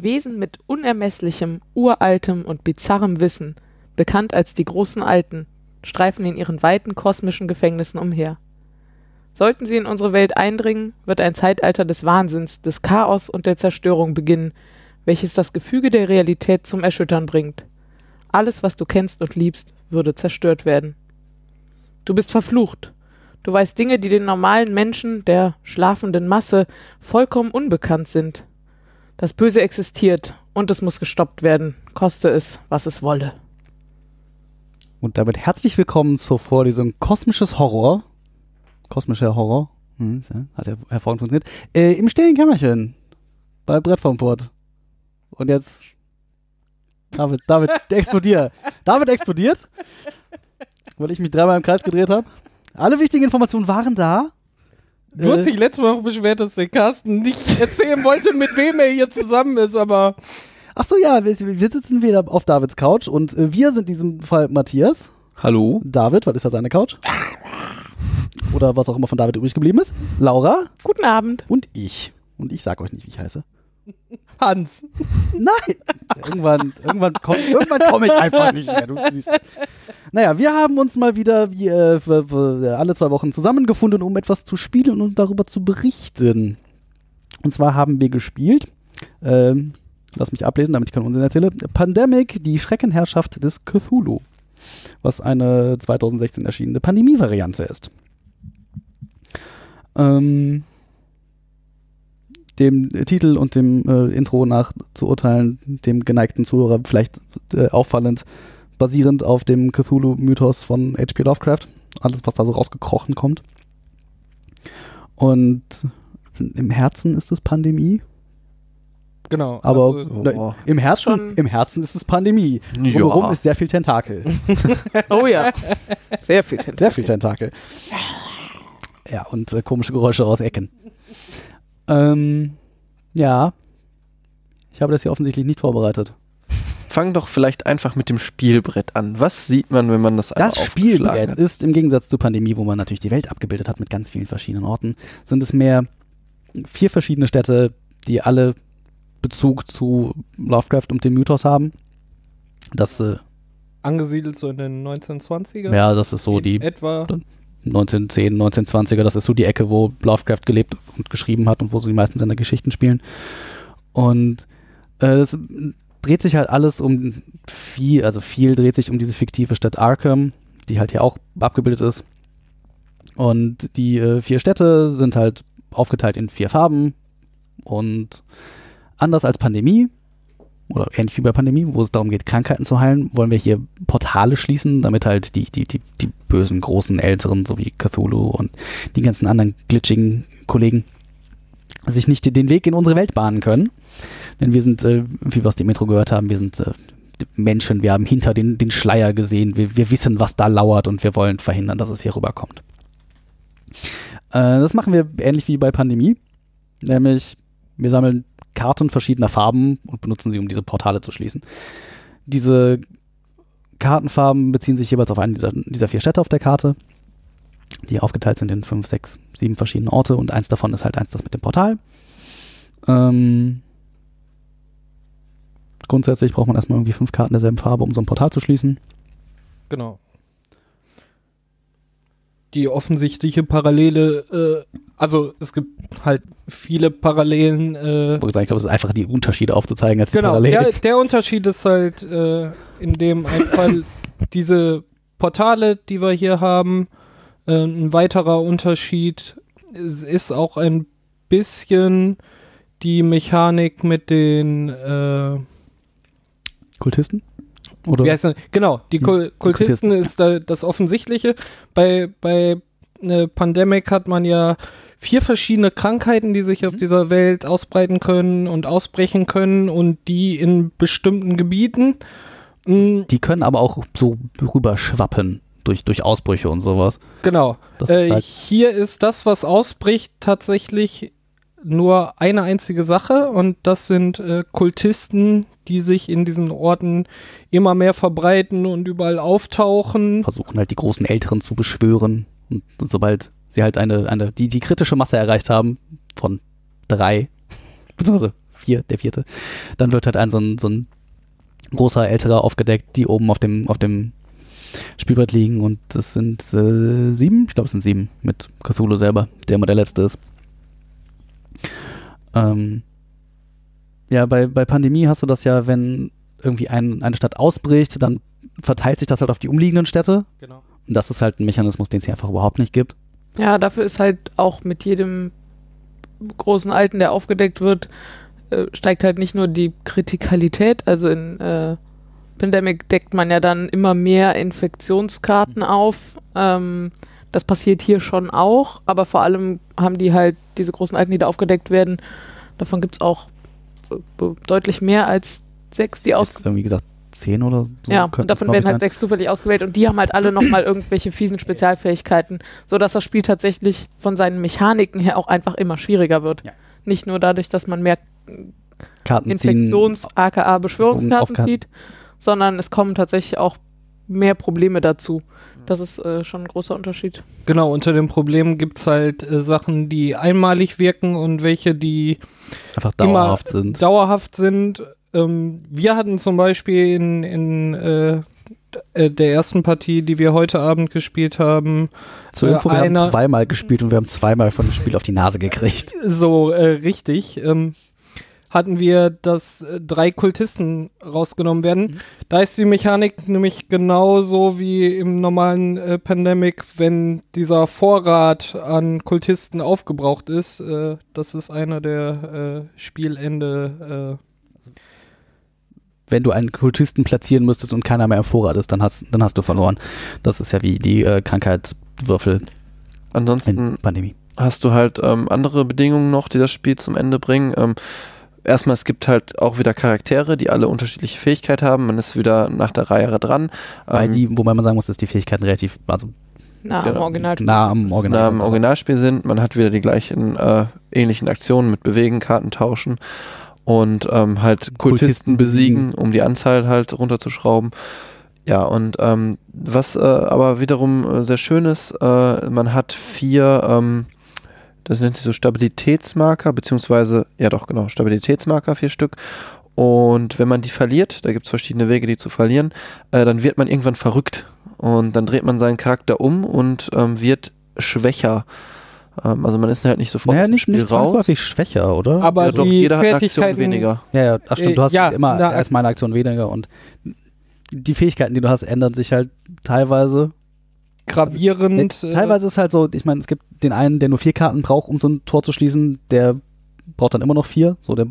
Wesen mit unermesslichem, uraltem und bizarrem Wissen, bekannt als die großen Alten, streifen in ihren weiten kosmischen Gefängnissen umher. Sollten sie in unsere Welt eindringen, wird ein Zeitalter des Wahnsinns, des Chaos und der Zerstörung beginnen, welches das Gefüge der Realität zum Erschüttern bringt. Alles, was du kennst und liebst, würde zerstört werden. Du bist verflucht. Du weißt Dinge, die den normalen Menschen, der schlafenden Masse, vollkommen unbekannt sind. Das Böse existiert und es muss gestoppt werden, koste es, was es wolle. Und damit herzlich willkommen zur Vorlesung Kosmisches Horror. Kosmischer Horror. Hm, hat ja hervorragend funktioniert. Äh, Im stillen Kämmerchen. Bei Brett vom Port. Und jetzt. David, David, explodiert. David explodiert. Weil ich mich dreimal im Kreis gedreht habe. Alle wichtigen Informationen waren da. Du hast Äh, dich letztes Mal auch beschwert, dass der Carsten nicht erzählen wollte, mit wem er hier zusammen ist, aber Ach so, ja, wir, wir sitzen wieder auf Davids Couch und äh, wir sind in diesem Fall Matthias. Hallo? David, was ist da seine Couch? Oder was auch immer von David übrig geblieben ist. Laura Guten Abend. und ich. Und ich sag euch nicht, wie ich heiße. Hans. Nein! irgendwann irgendwann komme irgendwann komm ich einfach nicht mehr. Du siehst. Naja, wir haben uns mal wieder wie, äh, für, für alle zwei Wochen zusammengefunden, um etwas zu spielen und darüber zu berichten. Und zwar haben wir gespielt, ähm, lass mich ablesen, damit ich keinen Unsinn erzähle, Pandemic, die Schreckenherrschaft des Cthulhu. Was eine 2016 erschienene Pandemie-Variante ist. Ähm, dem Titel und dem äh, Intro nach zu urteilen, dem geneigten Zuhörer vielleicht äh, auffallend, basierend auf dem Cthulhu-Mythos von H.P. Lovecraft. Alles, was da so rausgekrochen kommt. Und im Herzen ist es Pandemie, Genau. aber also, na, im, Herzen, Schon- im Herzen ist es Pandemie. Drumherum ist sehr viel Tentakel. Oh ja. Sehr viel Tentakel. Sehr viel Tentakel. Ja, und äh, komische Geräusche aus Ecken. Ähm, ja. Ich habe das hier offensichtlich nicht vorbereitet. Fang doch vielleicht einfach mit dem Spielbrett an. Was sieht man, wenn man das einmal Das Spielbrett hat? ist im Gegensatz zur Pandemie, wo man natürlich die Welt abgebildet hat mit ganz vielen verschiedenen Orten, sind es mehr vier verschiedene Städte, die alle Bezug zu Lovecraft und dem Mythos haben. Das, äh, angesiedelt so in den 1920er. ja, das ist so In die Etwa. 1910, 1920er, das ist so die Ecke, wo Lovecraft gelebt und geschrieben hat und wo so die meisten seiner Geschichten spielen. Und äh, es dreht sich halt alles um viel, also viel dreht sich um diese fiktive Stadt Arkham, die halt hier auch abgebildet ist. Und die äh, vier Städte sind halt aufgeteilt in vier Farben und anders als Pandemie oder ähnlich wie bei Pandemie, wo es darum geht, Krankheiten zu heilen, wollen wir hier Portale schließen, damit halt die, die, die, die bösen, großen, älteren, so wie Cthulhu und die ganzen anderen glitschigen Kollegen sich nicht den Weg in unsere Welt bahnen können. Denn wir sind, äh, wie wir aus dem Intro gehört haben, wir sind äh, Menschen, wir haben hinter den, den Schleier gesehen, wir, wir wissen, was da lauert und wir wollen verhindern, dass es hier rüberkommt. Äh, das machen wir ähnlich wie bei Pandemie, nämlich wir sammeln Karten verschiedener Farben und benutzen sie, um diese Portale zu schließen. Diese Kartenfarben beziehen sich jeweils auf einen dieser, dieser vier Städte auf der Karte, die aufgeteilt sind in fünf, sechs, sieben verschiedene Orte und eins davon ist halt eins das mit dem Portal. Ähm, grundsätzlich braucht man erstmal irgendwie fünf Karten derselben Farbe, um so ein Portal zu schließen. Genau. Die offensichtliche Parallele, äh, also es gibt halt viele Parallelen. Äh, ich glaube, es ist einfach die Unterschiede aufzuzeigen als die genau, Parallelen. der, der Unterschied ist halt, äh, in dem einfach diese Portale, die wir hier haben, äh, ein weiterer Unterschied ist, ist auch ein bisschen die Mechanik mit den äh, Kultisten? Oder? Wie heißt das? Genau, die, Die- Kul Kultisten ist da das Offensichtliche. Bei, bei äh, Pandemic hat man ja vier verschiedene Krankheiten, die sich auf Mhm. dieser Welt ausbreiten können und ausbrechen können und die in bestimmten Gebieten. Mm, Die können aber auch so rüberschwappen durch, durch Ausbrüche und sowas. genau. Das Äh, ist halt, hier ist das, was ausbricht, tatsächlich nur eine einzige Sache und das sind äh, Kultisten, die sich in diesen Orten immer mehr verbreiten und überall auftauchen. versuchen halt die großen Älteren zu beschwören. Und sobald sie halt eine, eine die, die kritische Masse erreicht haben von drei, beziehungsweise vier, der vierte. Dann wird halt ein so ein, so ein großer älterer aufgedeckt, die oben auf dem, auf dem Spielbrett liegen und das sind äh, sieben, ich glaube es sind sieben mit Cthulhu selber, der immer der letzte ist. Ähm, ja, bei, bei Pandemie hast du das ja, wenn irgendwie ein, eine Stadt ausbricht, dann verteilt sich das halt auf die umliegenden Städte. Genau. Und das ist halt ein Mechanismus, den es hier einfach überhaupt nicht gibt. Ja, dafür ist halt auch mit jedem großen Alten, der aufgedeckt wird, äh, steigt halt nicht nur die Kritikalität, also in äh, Pandemic deckt man ja dann immer mehr Infektionskarten auf. Ähm, das passiert hier schon auch, aber vor allem haben die halt diese großen Alten, die da aufgedeckt werden, davon gibt es auch äh, deutlich mehr als sechs, die aus Jetzt irgendwie gesagt, zehn oder so. ja, und davon werden halt sein. sechs zufällig ausgewählt und die haben halt alle nochmal irgendwelche fiesen Spezialfähigkeiten, sodass das Spiel tatsächlich von seinen Mechaniken her auch einfach immer schwieriger wird. Ja. Nicht nur dadurch, dass man mehr Karten ziehen. Infektions-aka Beschwörungskarten zieht, sondern es kommen tatsächlich auch mehr Probleme dazu. Das ist äh, schon ein großer Unterschied. Genau, unter dem Problem gibt es halt äh, Sachen, die einmalig wirken und welche, die Einfach immer dauerhaft sind. dauerhaft sind. Ähm, wir hatten zum Beispiel in, in äh, äh, der ersten Partie, die wir heute Abend gespielt haben, Zur Info, wir haben zweimal gespielt und wir haben zweimal von dem Spiel auf die Nase gekriegt. so äh, richtig, ähm, hatten wir, dass äh, drei Kultisten rausgenommen werden. Mhm. Da ist die Mechanik nämlich genauso wie im normalen äh, Pandemic, wenn dieser Vorrat an Kultisten aufgebraucht ist. Äh, das ist einer der äh, Spielende. Wenn du einen Kultisten platzieren müsstest und keiner mehr im Vorrat ist, dann hast, dann hast du verloren. Das ist ja wie die äh, Krankheitswürfel Ansonsten in Pandemie. hast du halt ähm, andere Bedingungen noch, die das Spiel zum Ende bringen. Ähm, erstmal, es gibt halt auch wieder Charaktere, die alle unterschiedliche Fähigkeiten haben. Man ist wieder nach der Reihe dran. Bei Ähm, die, wobei man sagen muss, dass die Fähigkeiten relativ also Na, Genau. am Originalspiel. nah am Original nah aber- Originalspiel sind. Man hat wieder die gleichen äh, ähnlichen Aktionen mit Bewegen, Karten tauschen und ähm, halt Kultisten, Kultisten besiegen, um die Anzahl halt runterzuschrauben. Ja, und ähm, was äh, aber wiederum äh, sehr schön ist, äh, man hat vier, ähm, das nennt sich so Stabilitätsmarker, beziehungsweise, ja doch, genau, Stabilitätsmarker, vier Stück. Und wenn man die verliert, da gibt es verschiedene Wege, die zu verlieren, äh, dann wird man irgendwann verrückt. Und dann dreht man seinen Charakter um und ähm, wird schwächer. Ähm, also man ist halt nicht sofort Naja, nicht, nicht zwangsläufig schwächer, oder? aber ja, doch, die jeder hat eine Aktion weniger. ja, ja, ach stimmt, du Äh, hast ja, immer na, erstmal eine Aktion weniger und die Fähigkeiten, die du hast, ändern sich halt teilweise. gravierend. Nee, äh, teilweise ist halt so, ich meine, es gibt den einen, der nur vier Karten braucht, um so ein Tor zu schließen, der braucht dann immer noch vier. So, der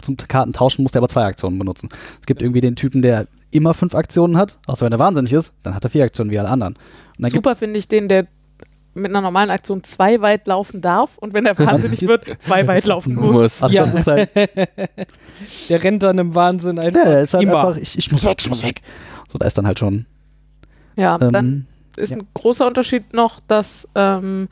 zum Kartentauschen muss der aber zwei Aktionen benutzen. Es gibt irgendwie den Typen, der immer fünf Aktionen hat, außer wenn er wahnsinnig ist, dann hat er vier Aktionen wie alle anderen. Und dann gibt Super finde ich den, der mit einer normalen Aktion zwei weit laufen darf und wenn er wahnsinnig wird, zwei weit laufen muss. also Ja. das ist halt, der rennt dann im Wahnsinn einfach. ja, der ist halt immer. einfach, ich, ich muss weg, ich muss weg. So, da ist dann halt schon. Ja, dann Ähm, ist ja. ein großer Unterschied noch, dass ähm,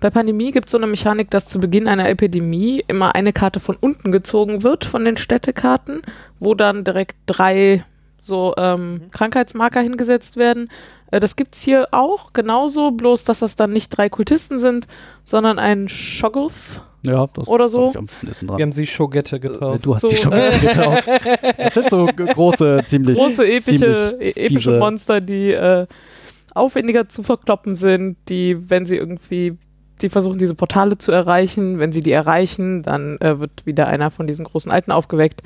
bei Pandemie gibt es so eine Mechanik, dass zu Beginn einer Epidemie immer eine Karte von unten gezogen wird von den Städtekarten, wo dann direkt drei so ähm, Krankheitsmarker hingesetzt werden. Äh, das gibt es hier auch genauso, bloß dass das dann nicht drei Kultisten sind, sondern ein Shoggoth. ja, das Oder ist, so. glaub ich, am nächsten dran. Wir haben sie Schogette Äh, getauft. Du hast So, die schon äh, getaucht. Das sind so große, ziemlich. große epische, ziemlich e- epische Monster, die äh, aufwendiger zu verkloppen sind, die, wenn sie irgendwie, die versuchen diese Portale zu erreichen, wenn sie die erreichen, dann äh, wird wieder einer von diesen großen Alten aufgeweckt.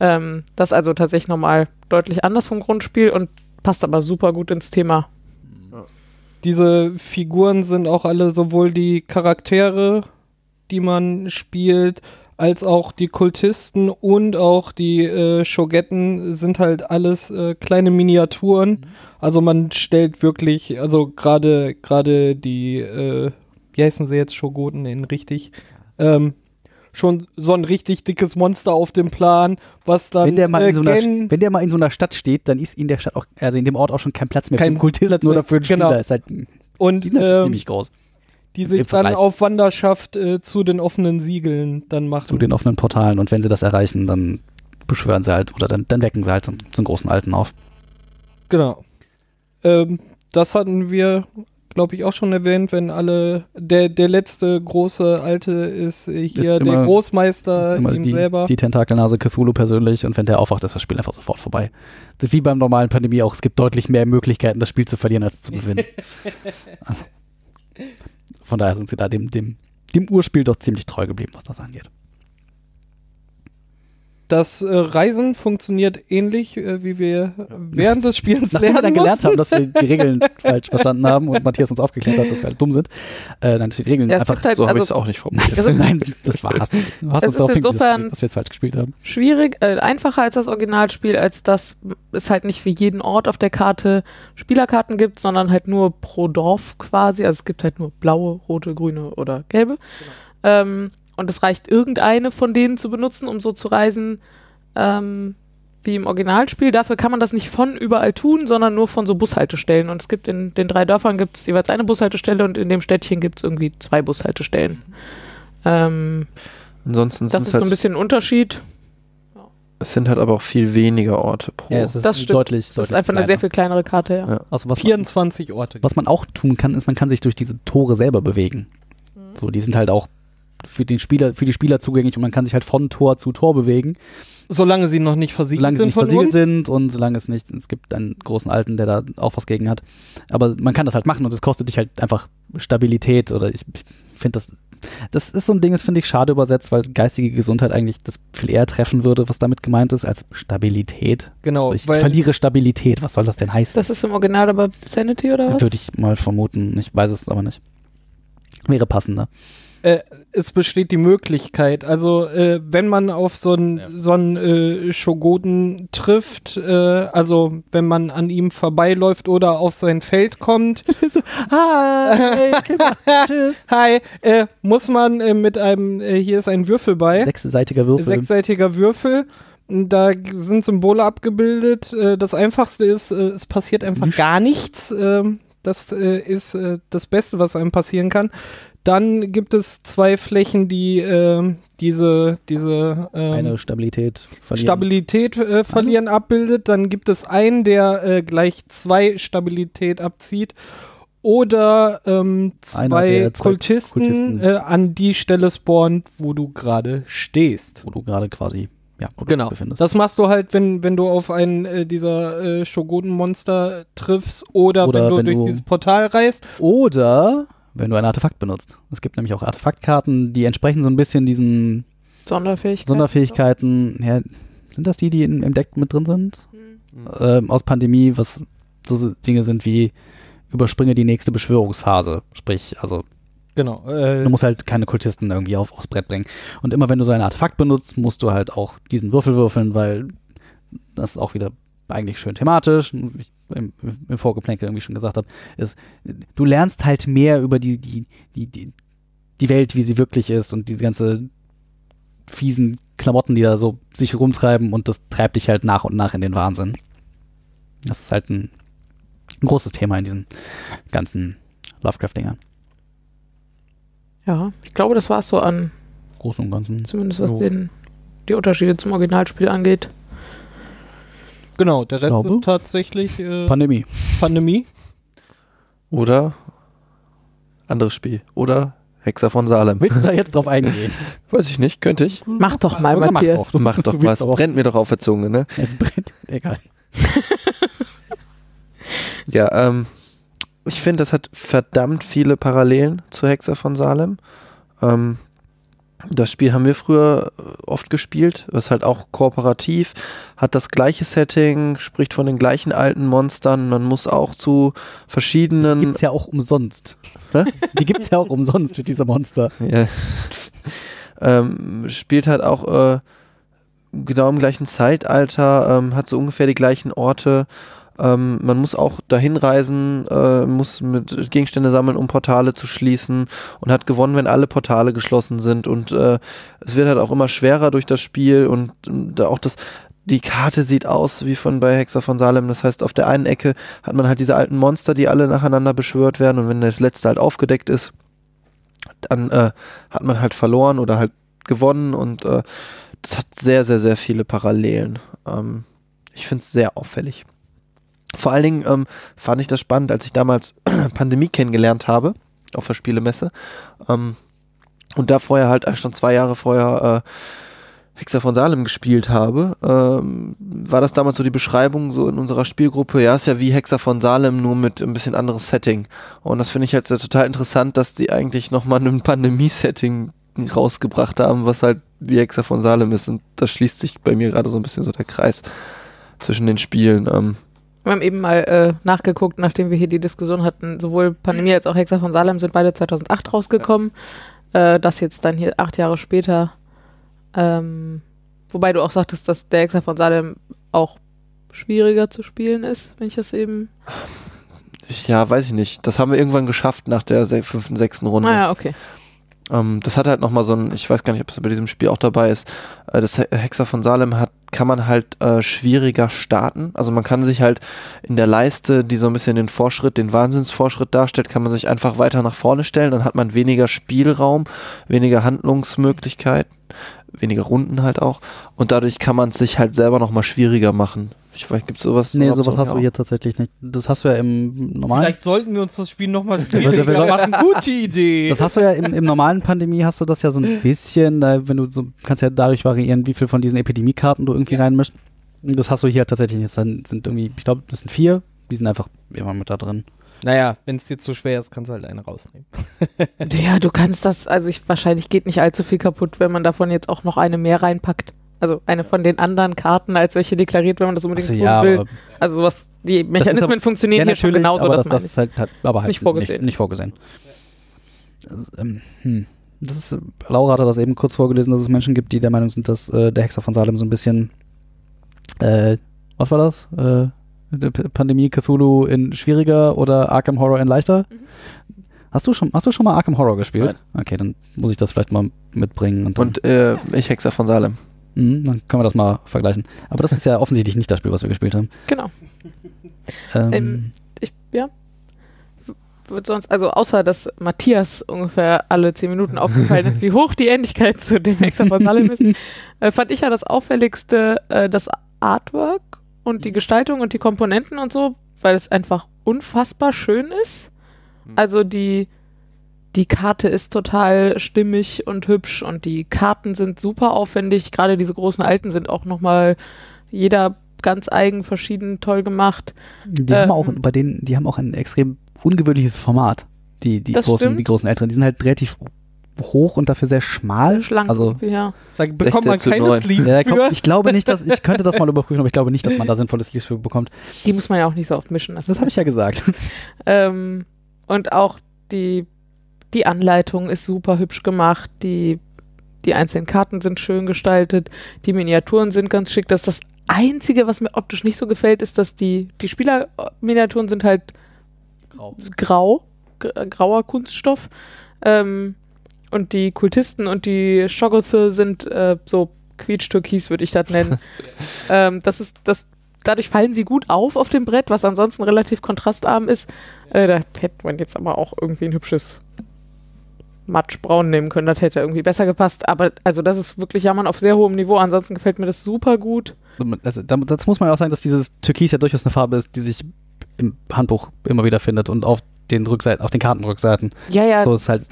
Ähm, das ist also tatsächlich nochmal deutlich anders vom Grundspiel und passt aber super gut ins Thema. Diese Figuren sind auch alle sowohl die Charaktere, die man spielt, als auch die Kultisten und auch die äh, Shogetten sind halt alles äh, kleine Miniaturen. Also man stellt wirklich, also gerade gerade die, äh, wie heißen sie jetzt, Shogoten in richtig, ähm, schon so ein richtig dickes Monster auf dem Plan, was dann Wenn der, mal äh, in so einer, Gen- wenn der mal in so einer Stadt steht, dann ist in der Stadt auch, also in dem Ort auch schon kein Platz mehr Kein für den Kultisten oder für den Spieler. genau. Ist halt, die und sind natürlich ähm, ziemlich groß. die sich dann auf Wanderschaft äh, zu den offenen Siegeln dann machen. Zu den offenen Portalen und wenn sie das erreichen, dann beschwören sie halt oder dann, dann wecken sie halt so, so einen großen Alten auf. Genau. Ähm, das hatten wir, glaube ich, auch schon erwähnt, wenn alle, der, der letzte große Alte ist äh, hier Ist immer- der Großmeister Immer ihm die, selber. die Tentakelnase Cthulhu persönlich und wenn der aufwacht, ist das Spiel einfach sofort vorbei. Das ist wie beim normalen Pandemie auch. Es gibt deutlich mehr Möglichkeiten, das Spiel zu verlieren, als zu gewinnen. also, von daher sind sie da dem, dem, dem Urspiel doch ziemlich treu geblieben, was das angeht. Das äh, Reisen funktioniert ähnlich, äh, wie wir während des Spiels Nachdem wir lernen dann gelernt mussten. haben, dass wir die Regeln falsch verstanden haben und Matthias uns aufgeklärt hat, dass wir halt dumm sind, äh, dann ist die Regeln Ja, einfach. halt, So habe ich es also auch nicht formuliert. Das ist- Nein, das war, hast du. Du hast Es uns ist darauf insofern- dass wir es falsch gespielt haben. schwierig, äh, einfacher als das Originalspiel, als dass es halt nicht für jeden Ort auf der Karte Spielerkarten gibt, sondern halt nur pro Dorf quasi. Also es gibt halt nur blaue, rote, grüne oder gelbe. Ähm, und es reicht irgendeine von denen zu benutzen, um so zu reisen ähm, wie im Originalspiel. Dafür kann man das nicht von überall tun, sondern nur von so Bushaltestellen. Und es gibt in den drei Dörfern gibt es jeweils eine Bushaltestelle und in dem Städtchen gibt es irgendwie zwei Bushaltestellen. Ähm, Ansonsten das ist so ein halt, bisschen ein Unterschied. es sind halt aber auch viel weniger Orte pro. Ja, es ist Das stimmt. deutlich, Das ist einfach eine kleiner. sehr viel kleinere Karte, ja. Ja. Also was man, 24 Orte. was man auch tun kann, ist, man kann sich durch diese Tore selber bewegen. Mhm. So, die sind halt auch für den Spieler, für die Spieler zugänglich und man kann sich halt von Tor zu Tor bewegen, Solange sie noch nicht versiegelt solange sie sind nicht von versiegelt uns. sind und solange es nicht, es gibt einen großen Alten, der da auch was gegen hat. Aber man kann das halt machen und es kostet dich halt einfach Stabilität oder ich finde das, das ist so ein Ding, das finde ich schade übersetzt, weil geistige Gesundheit eigentlich das viel eher treffen würde, was damit gemeint ist, als Stabilität. Genau, Also ich weil verliere Stabilität, was soll das denn heißen? Das ist im Original aber Sanity oder was? Würde ich mal vermuten. Ich weiß es aber nicht. Wäre passender. Äh, es besteht die Möglichkeit, also äh, wenn man auf so einen Ja. so einen, äh, Shogoden trifft, äh, also wenn man an ihm vorbeiläuft oder auf sein Feld kommt, Hi, tschüss. hi, äh, muss man äh, mit einem, äh, hier ist ein Würfel bei, Sechsseitiger Würfel. sechsseitiger Würfel. Da sind Symbole abgebildet. Das einfachste ist, es passiert einfach gar nichts. Ähm, Das äh, ist äh, das Beste, was einem passieren kann. Dann gibt es zwei Flächen, die ähm, diese, diese ähm, Eine Stabilität verlieren. Stabilität äh, verlieren abbildet. Dann gibt es einen, der äh, gleich zwei Stabilität abzieht. Oder ähm, zwei, Kultisten, Kultisten- Äh, an die Stelle spawnt, wo du gerade stehst. wo du gerade quasi ja, Genau. befindest. Das machst du halt, wenn, wenn du auf einen äh, dieser äh, Shogoden-Monster triffst oder, Oder wenn du wenn durch du- dieses Portal reist. Oder wenn du ein Artefakt benutzt. Es gibt nämlich auch Artefaktkarten, die entsprechen so ein bisschen diesen Sonderfähigkeit. Sonderfähigkeiten. Ja, sind das die, die in, im Deck mit drin sind? Mhm. Ähm, aus Pandemie, was so Dinge sind wie überspringe die nächste Beschwörungsphase. Sprich, also Genau. Äh, Du musst halt keine Kultisten irgendwie auf, aufs Brett bringen. Und immer wenn du so ein Artefakt benutzt, musst du halt auch diesen Würfel würfeln, weil das ist auch wieder eigentlich schön thematisch, wie ich im, im Vorgeplänkel irgendwie schon gesagt habe, ist, du lernst halt mehr über die, die, die, die, die Welt, wie sie wirklich ist und diese ganze fiesen Klamotten, die da so sich rumtreiben und das treibt dich halt nach und nach in den Wahnsinn. Das ist halt ein, ein großes Thema in diesen ganzen Lovecraft-Dingern. Ja, ich glaube, das war es so an, Großen und Ganzen. zumindest was Jo. den, die Unterschiede zum Originalspiel angeht. Genau, der Rest Glaube. ist tatsächlich äh, Pandemie. Pandemie. Oder anderes Spiel. Oder Hexer von Salem. Willst du da jetzt drauf eingehen? Weiß ich nicht, könnte ich. Mach doch mal, Oder mach Matthias. doch. Du- Mach doch was. Brennt mir doch auf der Zunge, ne? Es brennt. Egal. Ja, ähm, ich finde, das hat verdammt viele Parallelen zu Hexer von Salem. Ähm, das Spiel haben wir früher äh, oft gespielt, ist halt auch kooperativ, hat das gleiche Setting, spricht von den gleichen alten Monstern, man muss auch zu verschiedenen Gibt's ja auch umsonst. Hä? Die gibt's ja auch umsonst diese Monster. Ja. ähm, spielt halt auch äh, genau im gleichen Zeitalter, ähm, hat so ungefähr die gleichen Orte. Ähm, man muss auch dahin reisen, äh, muss mit Gegenstände sammeln, um Portale zu schließen und hat gewonnen, wenn alle Portale geschlossen sind. Und äh, es wird halt auch immer schwerer durch das Spiel und da auch das. Die Karte sieht aus wie von bei Hexer von Salem. Das heißt, auf der einen Ecke hat man halt diese alten Monster, die alle nacheinander beschwört werden. Und wenn das letzte halt aufgedeckt ist, dann äh, hat man halt verloren oder halt gewonnen und äh, das hat sehr, sehr, sehr viele Parallelen. Ähm, ich finde es sehr auffällig. Vor allen Dingen ähm, fand ich das spannend, als ich damals Pandemie kennengelernt habe, auf der Spielemesse. Ähm, und da vorher halt schon zwei Jahre vorher äh, Hexer von Salem gespielt habe, ähm, war das damals so die Beschreibung so in unserer Spielgruppe, ja, ist ja wie Hexer von Salem, nur mit ein bisschen anderes Setting. Und das finde ich halt total interessant, dass die eigentlich nochmal ein Pandemie-Setting rausgebracht haben, was halt wie Hexer von Salem ist. Und da schließt sich bei mir gerade so ein bisschen so der Kreis zwischen den Spielen. Ähm, Wir haben eben mal äh, nachgeguckt, nachdem wir hier die Diskussion hatten, sowohl Pandemie als auch Hexer von Salem sind beide 2008 rausgekommen. Äh, das jetzt dann hier acht Jahre später. Ähm, wobei du auch sagtest, dass der Hexer von Salem auch schwieriger zu spielen ist, wenn ich das eben. ja, weiß ich nicht. Das haben wir irgendwann geschafft nach der fünften, sechsten Runde. Naja, okay. Ähm, das hat halt nochmal so ein, ich weiß gar nicht, ob es bei diesem Spiel auch dabei ist, äh, das He- Hexer von Salem hat, kann man halt äh, schwieriger starten. Also man kann sich halt in der Leiste, die so ein bisschen den Fortschritt, den Wahnsinnsfortschritt darstellt, kann man sich einfach weiter nach vorne stellen. Dann hat man weniger Spielraum, weniger Handlungsmöglichkeit, weniger Runden halt auch. Und dadurch kann man es sich halt selber nochmal schwieriger machen. Ich weiß, gibt's sowas? Nee, sowas so? hast du Ja. hier tatsächlich nicht. Das hast du ja im normalen. Vielleicht sollten wir uns das Spiel nochmal wir schwieriger sollten- machen. Gute Idee. Das hast du ja im, im normalen Pandemie hast du das ja so ein bisschen, da, wenn du so kannst ja dadurch variieren, wie viel von diesen Epidemiekarten du irgendwie reinmischst. Das hast du hier tatsächlich nicht. Das sind sind irgendwie, ich glaube, das sind vier. Die sind einfach immer mit da drin. naja, wenn es dir zu schwer ist, kannst du halt eine rausnehmen. Ja, du kannst das, also ich, wahrscheinlich geht nicht allzu viel kaputt, wenn man davon jetzt auch noch eine mehr reinpackt. Also eine von den anderen Karten als welche deklariert, wenn man das unbedingt Achso, tun ja, will. also was, die Mechanismen aber- funktionieren ja, hier schon genauso, aber das, das, ist halt, halt aber halt nicht vorgesehen. Nicht, nicht vorgesehen. Das, ähm, hm. das ist, Laura hatte das eben kurz vorgelesen, dass es Menschen gibt, die der Meinung sind, dass äh, der Hexer von Salem so ein bisschen, äh, was war das? Äh, Pandemie Cthulhu in schwieriger oder Arkham Horror in leichter? Mhm. Hast du schon, hast du schon mal Arkham Horror gespielt? Okay, dann muss ich das vielleicht mal mitbringen und Und äh, ich Hexer von Salem. Mhm, dann können wir das mal vergleichen. Aber das ist ja offensichtlich nicht das Spiel, was wir gespielt haben. Genau. Ähm, Ähm, ich, ja. Wird sonst, also außer dass Matthias ungefähr alle zehn Minuten aufgefallen ist, wie hoch die Ähnlichkeit zu dem Salem ist, äh, fand ich ja das auffälligste äh, das Artwork und die Gestaltung und die Komponenten und so, weil es einfach unfassbar schön ist. Also die, die Karte ist total stimmig und hübsch und die Karten sind super aufwendig. Gerade diese großen alten sind auch nochmal jeder ganz eigen, verschieden, toll gemacht. Die haben auch Ähm, bei denen, die haben auch ein extrem ungewöhnliches Format. Die, die großen, stimmt. die großen Älteren, die sind halt relativ hoch und dafür sehr schmal. Schlank. Also ja. Da bekommt man 16 zu keine 9. Sleeves ja, komm, für. ich glaube nicht, dass ich könnte das mal überprüfen, aber ich glaube nicht, dass man da sinnvolle Sleeves für bekommt. Die muss man ja auch nicht so oft mischen lassen. Das habe ich ja gesagt. Ähm, und auch die, die Anleitung ist super hübsch gemacht. Die, die einzelnen Karten sind schön gestaltet. Die Miniaturen sind ganz schick. Das ist das Einzige, was mir optisch nicht so gefällt, ist, dass die, die Spielerminiaturen sind halt grau, gr- grauer Kunststoff. Ähm, und die Kultisten und die Shoggoth sind äh, so quietsch-türkis, würde ich das nennen. ähm, das ist, das, dadurch fallen sie gut auf auf dem Brett, was ansonsten relativ kontrastarm ist. Äh, da hätte man jetzt aber auch irgendwie ein hübsches Matschbraun nehmen können, das hätte irgendwie besser gepasst. Aber also das ist wirklich Jammern auf sehr hohem Niveau. Ansonsten gefällt mir das super gut. Also, da- das muss man ja auch sagen, dass dieses Türkis ja durchaus eine Farbe ist, die sich im Handbuch immer wieder findet und auf den Rückseiten, auf den Kartenrückseiten. Ja, ja, So ist halt.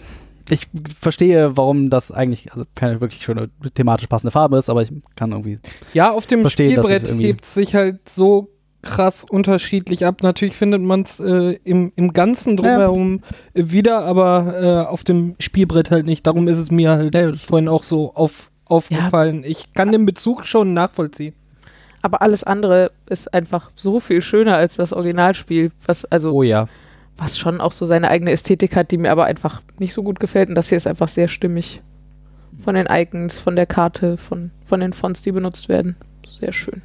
Ich verstehe, warum das eigentlich also keine wirklich schöne thematisch passende Farbe ist, aber ich kann irgendwie. Ja, auf dem Verstehe, dass Spielbrett hebt sich halt so krass unterschiedlich ab. Natürlich findet man es äh, im, im Ganzen drumherum äh, wieder, aber äh, auf dem Spielbrett halt nicht. Darum ist es mir halt Ja, vorhin auch so auf, aufgefallen. Ich kann den Bezug schon nachvollziehen. aber alles andere ist einfach so viel schöner als das Originalspiel, was also Oh ja. was schon auch so seine eigene Ästhetik hat, die mir aber einfach nicht so gut gefällt. Und das hier ist einfach sehr stimmig. Von den Icons, von der Karte, von, von den Fonts, die benutzt werden. Sehr schön.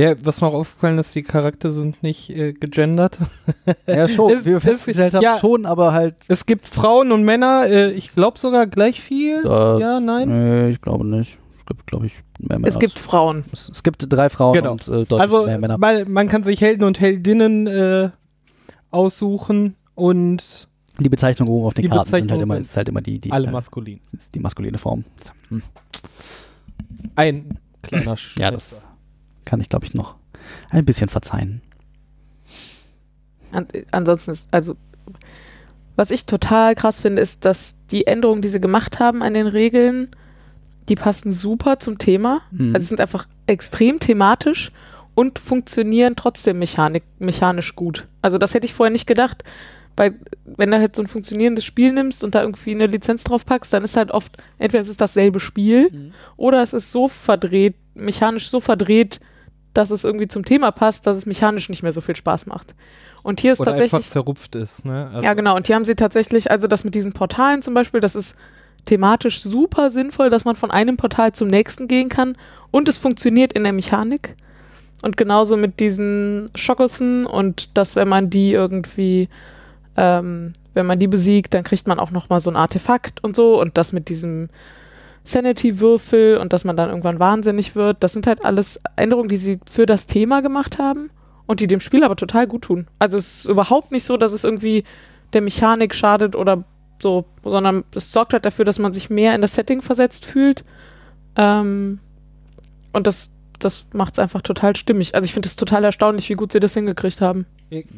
Ja, was noch aufgefallen ist, die Charakter sind nicht äh, gegendert. Ja, schon. Ist- wie wir festgestellt haben, ja. schon, aber halt. Es gibt Frauen und Männer, äh, ich glaube sogar gleich viel. Das, ja, nein. Nee, ich glaube nicht. Es gibt, glaube ich, mehr Männer. Es gibt Frauen. es, es gibt drei Frauen Genau. und äh, deutlich Also mehr Männer. man, man kann sich Helden und Heldinnen äh, aussuchen und Die Bezeichnung oben auf den Die Karten sind halt immer, ist halt immer die, die, alle äh, maskulin. ist die maskuline Form. Hm. Ein kleiner Sch Ja, das kann ich, glaube ich, noch ein bisschen verzeihen. An, ansonsten ist, also, was ich total krass finde, ist, dass die Änderungen, die sie gemacht haben an den Regeln, die passen super zum Thema. Mhm. Also, sie sind einfach extrem thematisch und funktionieren trotzdem mechanik, mechanisch gut. Also, das hätte ich vorher nicht gedacht, weil, wenn du halt so ein funktionierendes Spiel nimmst und da irgendwie eine Lizenz drauf packst, dann ist halt oft, entweder es ist dasselbe Spiel Mhm. oder es ist so verdreht, mechanisch so verdreht, dass es irgendwie zum Thema passt, dass es mechanisch nicht mehr so viel Spaß macht. Und hier ist Oder tatsächlich. einfach zerrupft ist. Ne? Also, Ja, genau. Und hier haben sie tatsächlich, also das mit diesen Portalen zum Beispiel, das ist thematisch super sinnvoll, dass man von einem Portal zum nächsten gehen kann und es funktioniert in der Mechanik. Und genauso mit diesen Schokossen und dass, wenn man die irgendwie, ähm, wenn man die besiegt, dann kriegt man auch nochmal so ein Artefakt und so. Und das mit diesem Sanity-Würfel und dass man dann irgendwann wahnsinnig wird, das sind halt alles Änderungen, die sie für das Thema gemacht haben und die dem Spiel aber total gut tun. Also es ist überhaupt nicht so, dass es irgendwie der Mechanik schadet oder so, sondern es sorgt halt dafür, dass man sich mehr in das Setting versetzt fühlt. Ähm, und das, das macht es einfach total stimmig. Also ich finde es total erstaunlich, wie gut sie das hingekriegt haben.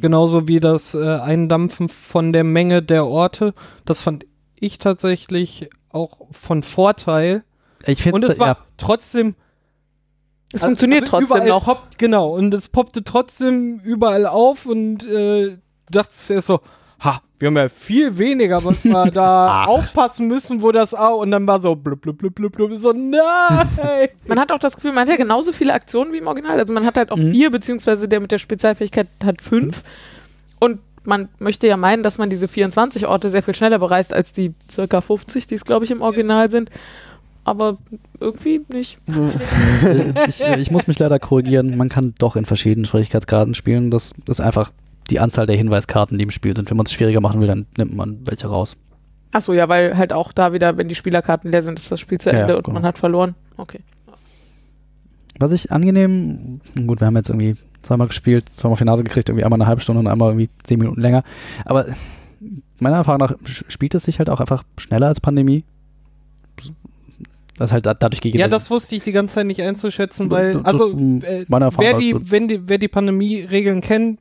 Genauso wie das äh, Eindampfen von der Menge der Orte. Das fand ich tatsächlich auch von Vorteil. Ich finde, Und es war ja, trotzdem. Es also- funktioniert also trotzdem überall noch. Poppt, genau, und es poppte trotzdem überall auf und äh, du dachtest erst so, ha, wir haben ja viel weniger, was wir da aufpassen müssen, wo das auch. Und dann war so blub, blub, blub, blub, blub, so, nein! Man hat auch das Gefühl, man hat ja genauso viele Aktionen wie im Original. Also man hat halt auch Mhm. vier, beziehungsweise der mit der Spezialfähigkeit hat fünf. Und man möchte ja meinen, dass man diese 24 Orte sehr viel schneller bereist als die circa 50, die es, glaube ich, im Original sind. Aber irgendwie nicht. ich, ich muss mich leider korrigieren. Man kann doch in verschiedenen Schwierigkeitsgraden spielen. Das ist einfach die Anzahl der Hinweiskarten, die im Spiel sind. Wenn man es schwieriger machen will, dann nimmt man welche raus. Achso, ja, weil halt auch da wieder, wenn die Spielerkarten leer sind, ist das Spiel zu Ja, Ende ja, und genau. man hat verloren. Okay. Was ich angenehm, gut, wir haben jetzt irgendwie zweimal gespielt, zweimal auf die Nase gekriegt, irgendwie einmal eine halbe Stunde und einmal irgendwie zehn Minuten länger. Aber meiner Erfahrung nach spielt es sich halt auch einfach schneller als Pandemie. Das ist halt da- dadurch gegen Ja, das wusste ich die ganze Zeit nicht einzuschätzen, weil, also, äh, meine wer die, wenn die, wer die Pandemie-Regeln kennt,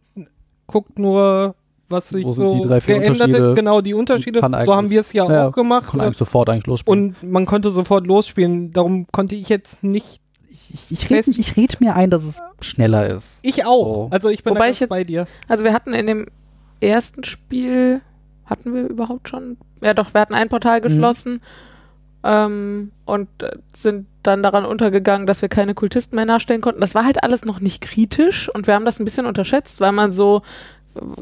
guckt nur, was sich Wo so die drei, vier geändert hat. Genau, die Unterschiede. So haben wir es ja, Ja, auch gemacht. kann eigentlich sofort eigentlich losspielen. Und man konnte sofort losspielen. Darum konnte ich jetzt nicht. Ich, ich, ich rede ich red mir ein, dass es schneller ist. Ich auch. So. Also ich bin Wobei da ich jetzt- bei dir. Also wir hatten in dem ersten Spiel, hatten wir überhaupt schon? Ja doch, wir hatten ein Portal Mhm. geschlossen ähm, und äh, sind dann daran untergegangen, dass wir keine Kultisten mehr nachstellen konnten. Das war halt alles noch nicht kritisch und wir haben das ein bisschen unterschätzt, weil man so,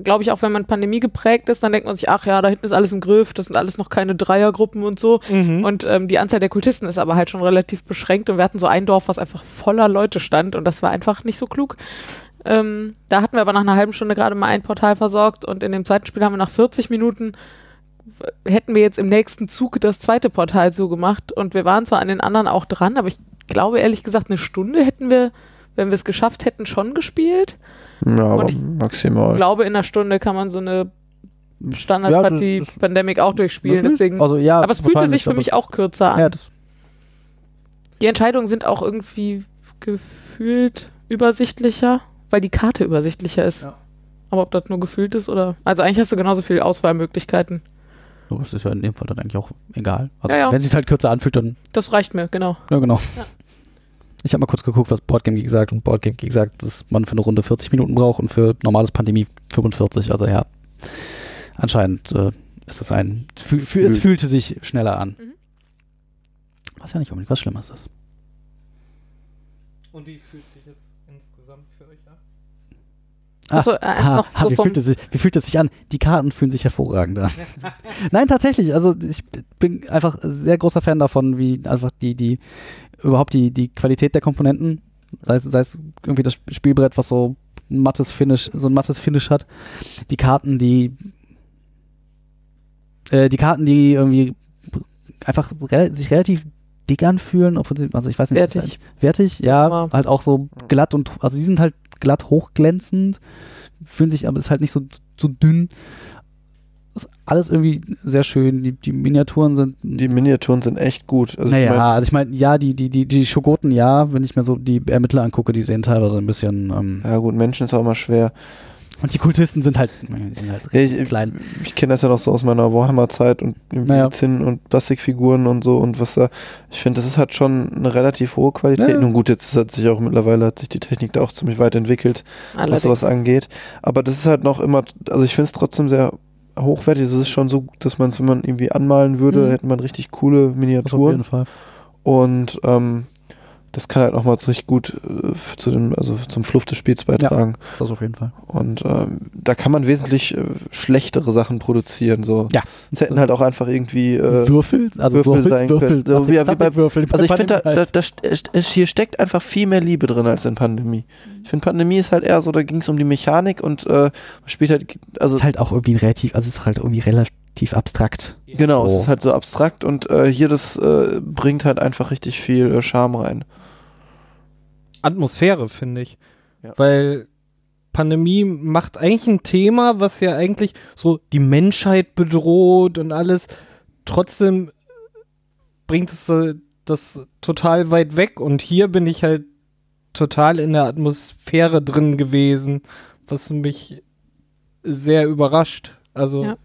glaube ich, auch wenn man Pandemie geprägt ist, dann denkt man sich, ach ja, da hinten ist alles im Griff, das sind alles noch keine Dreiergruppen und so. Mhm. Und ähm, die Anzahl der Kultisten ist aber halt schon relativ beschränkt und wir hatten so ein Dorf, was einfach voller Leute stand und das war einfach nicht so klug. Ähm, da hatten wir aber nach einer halben Stunde gerade mal ein Portal versorgt und in dem zweiten Spiel haben wir nach 40 Minuten hätten wir jetzt im nächsten Zug das zweite Portal zugemacht und wir waren zwar an den anderen auch dran, aber ich glaube ehrlich gesagt eine Stunde hätten wir, wenn wir es geschafft hätten, schon gespielt. Ja, aber Und ich maximal. Ich glaube in einer Stunde kann man so eine Ja, Standardpartie das ist Pandemic auch durchspielen, deswegen. Also ja, aber es fühlte sich für mich auch kürzer an. Ja, das, Die Entscheidungen sind auch irgendwie gefühlt übersichtlicher, weil die Karte übersichtlicher ist. Ja. Aber ob das nur gefühlt ist oder. Also eigentlich hast du genauso viele Auswahlmöglichkeiten. so, das ist ja in dem Fall dann eigentlich auch egal. Also, Ja, ja. Wenn es sich halt kürzer anfühlt, dann Das reicht mir, genau. Ja, genau. Ich habe mal kurz geguckt, was Boardgame Geek sagt und Boardgame Geek sagt, dass man für eine Runde 40 Minuten braucht und für normales Pandemie 45. Also ja, anscheinend äh, ist es ein, fü fü es Fühl- fühlte sich schneller an. Mhm. Was ja nicht unbedingt was Schlimmes ist. Und wie fühlt sich jetzt insgesamt für euch an? Achso, äh, Ah, ah, so wie, fühlt es sich, wie fühlt es sich an? Die Karten fühlen sich hervorragend an. Nein, tatsächlich. Also ich bin einfach sehr großer Fan davon, wie einfach die, die, überhaupt die, die Qualität der Komponenten, sei es, sei es irgendwie das Spielbrett, was so ein mattes Finish, so ein mattes Finish hat. Die Karten, die äh, die Karten, die irgendwie einfach rel sich relativ dick anfühlen, also ich weiß nicht, Wertig. halt- wertig, ja, Aber- halt auch so glatt und, also die sind halt glatt hochglänzend, fühlen sich, aber ist halt nicht so, so dünn. Ist alles irgendwie sehr schön. Die, die Miniaturen sind. Die Miniaturen sind echt gut. Also ich naja, mein, also ich meine, ja, die, die, die, die Schogoten, ja, wenn ich mir so die Ermittler angucke, die sehen teilweise ein bisschen. Ähm, ja gut, Menschen ist auch immer schwer. Und die Kultisten sind halt, sind halt ich klein. ich kenne das ja noch so aus meiner Warhammer-Zeit und Naja. Zinn und Plastikfiguren und so und was da. Ich finde, das ist halt schon eine relativ hohe Qualität. Ja. Nun gut, jetzt hat sich auch mittlerweile hat sich die Technik da auch ziemlich weit entwickelt, was Allerdings. sowas angeht. Aber das ist halt noch immer, also ich finde es trotzdem sehr hochwertig. Es ist schon so, dass man es, wenn man irgendwie anmalen würde, Mhm. hätte man richtig coole Das auf Miniaturen. jeden Fall. Und ähm, das kann halt nochmal richtig gut äh, zu dem, also zum Fluff des Spiels beitragen. Das auf jeden Fall. Und ähm, da kann man wesentlich äh, schlechtere Sachen produzieren. So. Ja. Es hätten halt auch einfach irgendwie. Äh, Würfel, also Würfel so sein Holzwürfel, können. So wie- wie bei- Plastikwürfel. also ich finde, da, da, halt. da, es- hier steckt einfach viel mehr Liebe drin als in Pandemie. Ich finde, Pandemie ist halt eher so, da ging es um die Mechanik und äh, man spielt halt, also ist halt auch irgendwie relativ, also es ist halt irgendwie relativ abstrakt. genau, so. es ist halt so abstrakt und äh, hier das äh, bringt halt einfach richtig viel äh, Charme rein. Atmosphäre, finde ich. Ja. Weil Pandemie macht eigentlich ein Thema, was ja eigentlich so die Menschheit bedroht und alles. Trotzdem bringt es äh, das total weit weg. Und hier bin ich halt total in der Atmosphäre drin gewesen, was mich sehr überrascht. Also, Ja.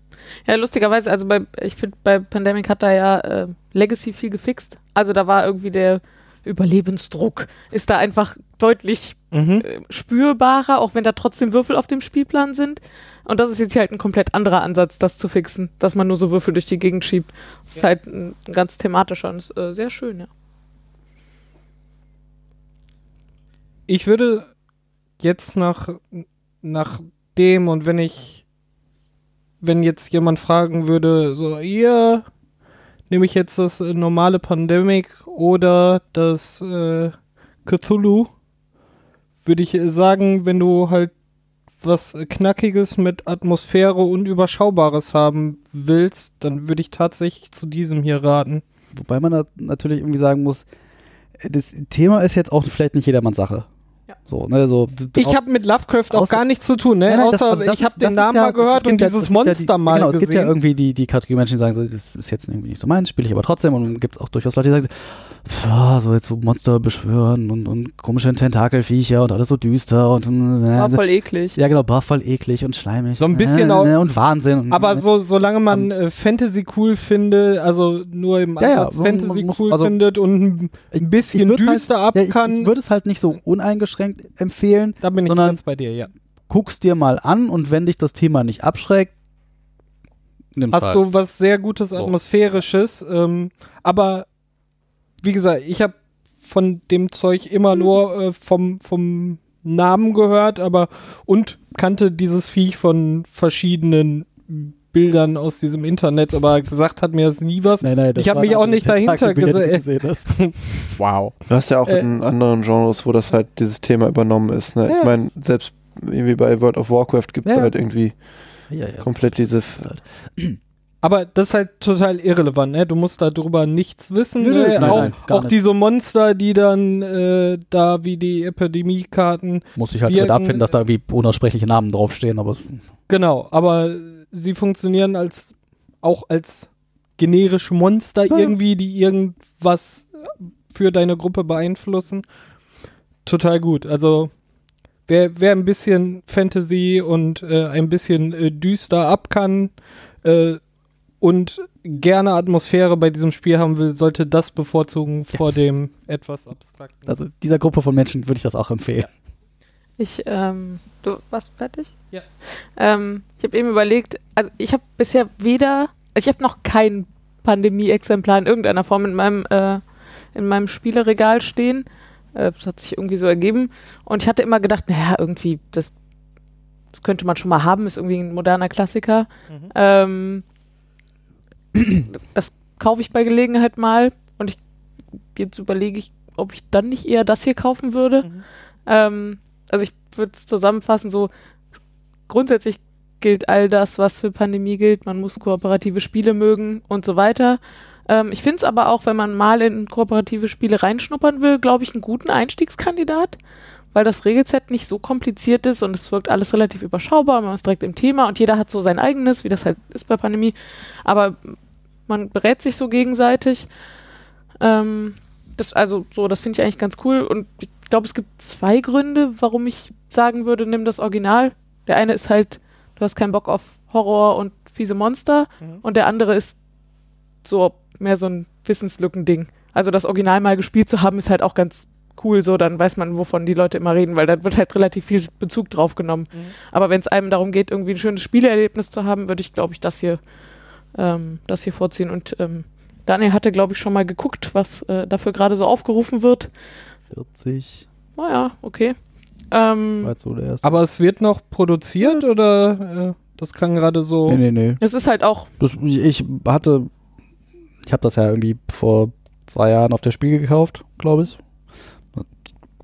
Ja, lustigerweise, also bei, ich finde, bei Pandemic hat da ja äh, Legacy viel gefixt. Also da war irgendwie der Überlebensdruck, ist da einfach deutlich mhm. äh, spürbarer, auch wenn da trotzdem Würfel auf dem Spielplan sind. Und das ist jetzt hier halt ein komplett anderer Ansatz, das zu fixen, dass man nur so Würfel durch die Gegend schiebt. Das ist halt ein, ein ganz thematischer und ist äh, sehr schön, ja. ich würde jetzt nach, nach dem und wenn ich, wenn jetzt jemand fragen würde, so, ihr nehme ich jetzt das äh, normale Pandemic oder das äh, Cthulhu, würde ich äh, sagen, wenn du halt was äh, Knackiges mit Atmosphäre und Überschaubares haben willst, dann würde ich tatsächlich zu diesem hier raten. Wobei man natürlich irgendwie sagen muss, das Thema ist jetzt auch vielleicht nicht jedermanns Sache. Ja. So, ne, so. Ich habe mit Lovecraft auch gar nichts zu tun, ne? Nein, nein, das- Außer also das ich habe den Namen ja- mal gehört und dieses Monster die, mal genau, gesehen. es gibt ja irgendwie die, die Kategorie Menschen, die sagen so, das ist jetzt irgendwie nicht so meins, spiele ich aber trotzdem. Und dann gibt es auch durchaus Leute, die sagen so, "Pff, so jetzt so Monster beschwören und, und komische Tentakelviecher und alles so düster und äh, War voll eklig. ja genau, bar voll eklig und schleimig. So ein bisschen äh, auch- ne, und Wahnsinn. Und, Aber ne. so, solange man äh, Fantasy cool findet, also nur im Ja, ja, Ansatz man Fantasy muss- cool also- findet und ein bisschen würd düster ab ja, ich, kann, ich würde es halt nicht so uneingeschränkt empfehlen. da bin ich sondern- ganz bei dir, ja. Guck's dir mal an und wenn dich das Thema nicht abschreckt, Hast halt. du was sehr Gutes. Atmosphärisches, ähm, aber wie gesagt, ich habe von dem Zeug immer nur äh, vom, vom Namen gehört, aber und kannte dieses Viech von verschiedenen Bildern aus diesem Internet, aber gesagt hat mir das nie was. Nein, nein, das Ich hab waren mich auch nicht dahinter gesehen hast. Wow. Du hast ja auch Äh, in anderen Genres, wo das halt dieses Thema übernommen ist. Ne? Ja. Ich meine, selbst irgendwie bei World of Warcraft gibt es Ja. halt irgendwie Ja, ja. komplett diese. Aber das ist halt total irrelevant, ne? Du musst darüber nichts wissen. Nö, ne? nein, auch nein, auch nicht. diese Monster, die dann äh, da wie die Epidemiekarten. Muss ich halt Wirken- damit abfinden, dass da irgendwie unaussprechliche Namen draufstehen, aber Genau, aber sie funktionieren als auch als generische Monster Ja. irgendwie, die irgendwas für deine Gruppe beeinflussen. Total gut. Also wer, wer ein bisschen Fantasy und äh, ein bisschen äh, düster ab kann äh, und gerne Atmosphäre bei diesem Spiel haben will, sollte das bevorzugen vor dem etwas abstrakten. also dieser Gruppe von Menschen würde ich das auch empfehlen. Ich, ähm, du warst fertig? Ja. Ähm, ich habe eben überlegt, also ich habe bisher weder, also ich habe noch kein Pandemie-Exemplar in irgendeiner Form in meinem, äh, in meinem Spieleregal stehen. Äh, das hat sich irgendwie so ergeben. Und ich hatte immer gedacht, naja, irgendwie, das, das könnte man schon mal haben, ist irgendwie ein moderner Klassiker. Mhm. Ähm, das kaufe ich bei Gelegenheit mal und ich jetzt überlege ich, ob ich dann nicht eher das hier kaufen würde. Mhm. Ähm, also ich würde zusammenfassen, so grundsätzlich gilt all das, was für Pandemie gilt. Man muss kooperative Spiele mögen und so weiter. Ähm, ich finde es aber auch, wenn man mal in kooperative Spiele reinschnuppern will, glaube ich, einen guten Einstiegskandidat, weil das Regelset nicht so kompliziert ist und es wirkt alles relativ überschaubar. Man ist direkt im Thema und jeder hat so sein eigenes, wie das halt ist bei Pandemie. Aber man berät sich so gegenseitig. Ähm, das, also so, das finde ich eigentlich ganz cool und ich glaube, es gibt zwei Gründe, warum ich sagen würde, nimm das Original. Der eine ist halt, du hast keinen Bock auf Horror und fiese Monster Mhm. und der andere ist so mehr so ein Wissenslückending. Also das Original mal gespielt zu haben, ist halt auch ganz cool so, dann weiß man, wovon die Leute immer reden, weil da wird halt relativ viel Bezug drauf genommen. Mhm. Aber wenn es einem darum geht, irgendwie ein schönes Spielerlebnis zu haben, würde ich, glaube ich, das hier, ähm, das hier vorziehen. Und ähm, Daniel hatte, glaube ich, schon mal geguckt, was äh, dafür gerade so aufgerufen wird. 40 Naja, okay. Ähm, war jetzt so der erste. Aber es wird noch produziert oder äh, das klang gerade so. nee, nee, nee. es ist halt auch, Das, ich hatte, ich habe das ja irgendwie vor zwei Jahren auf der Spiel gekauft, glaube ich.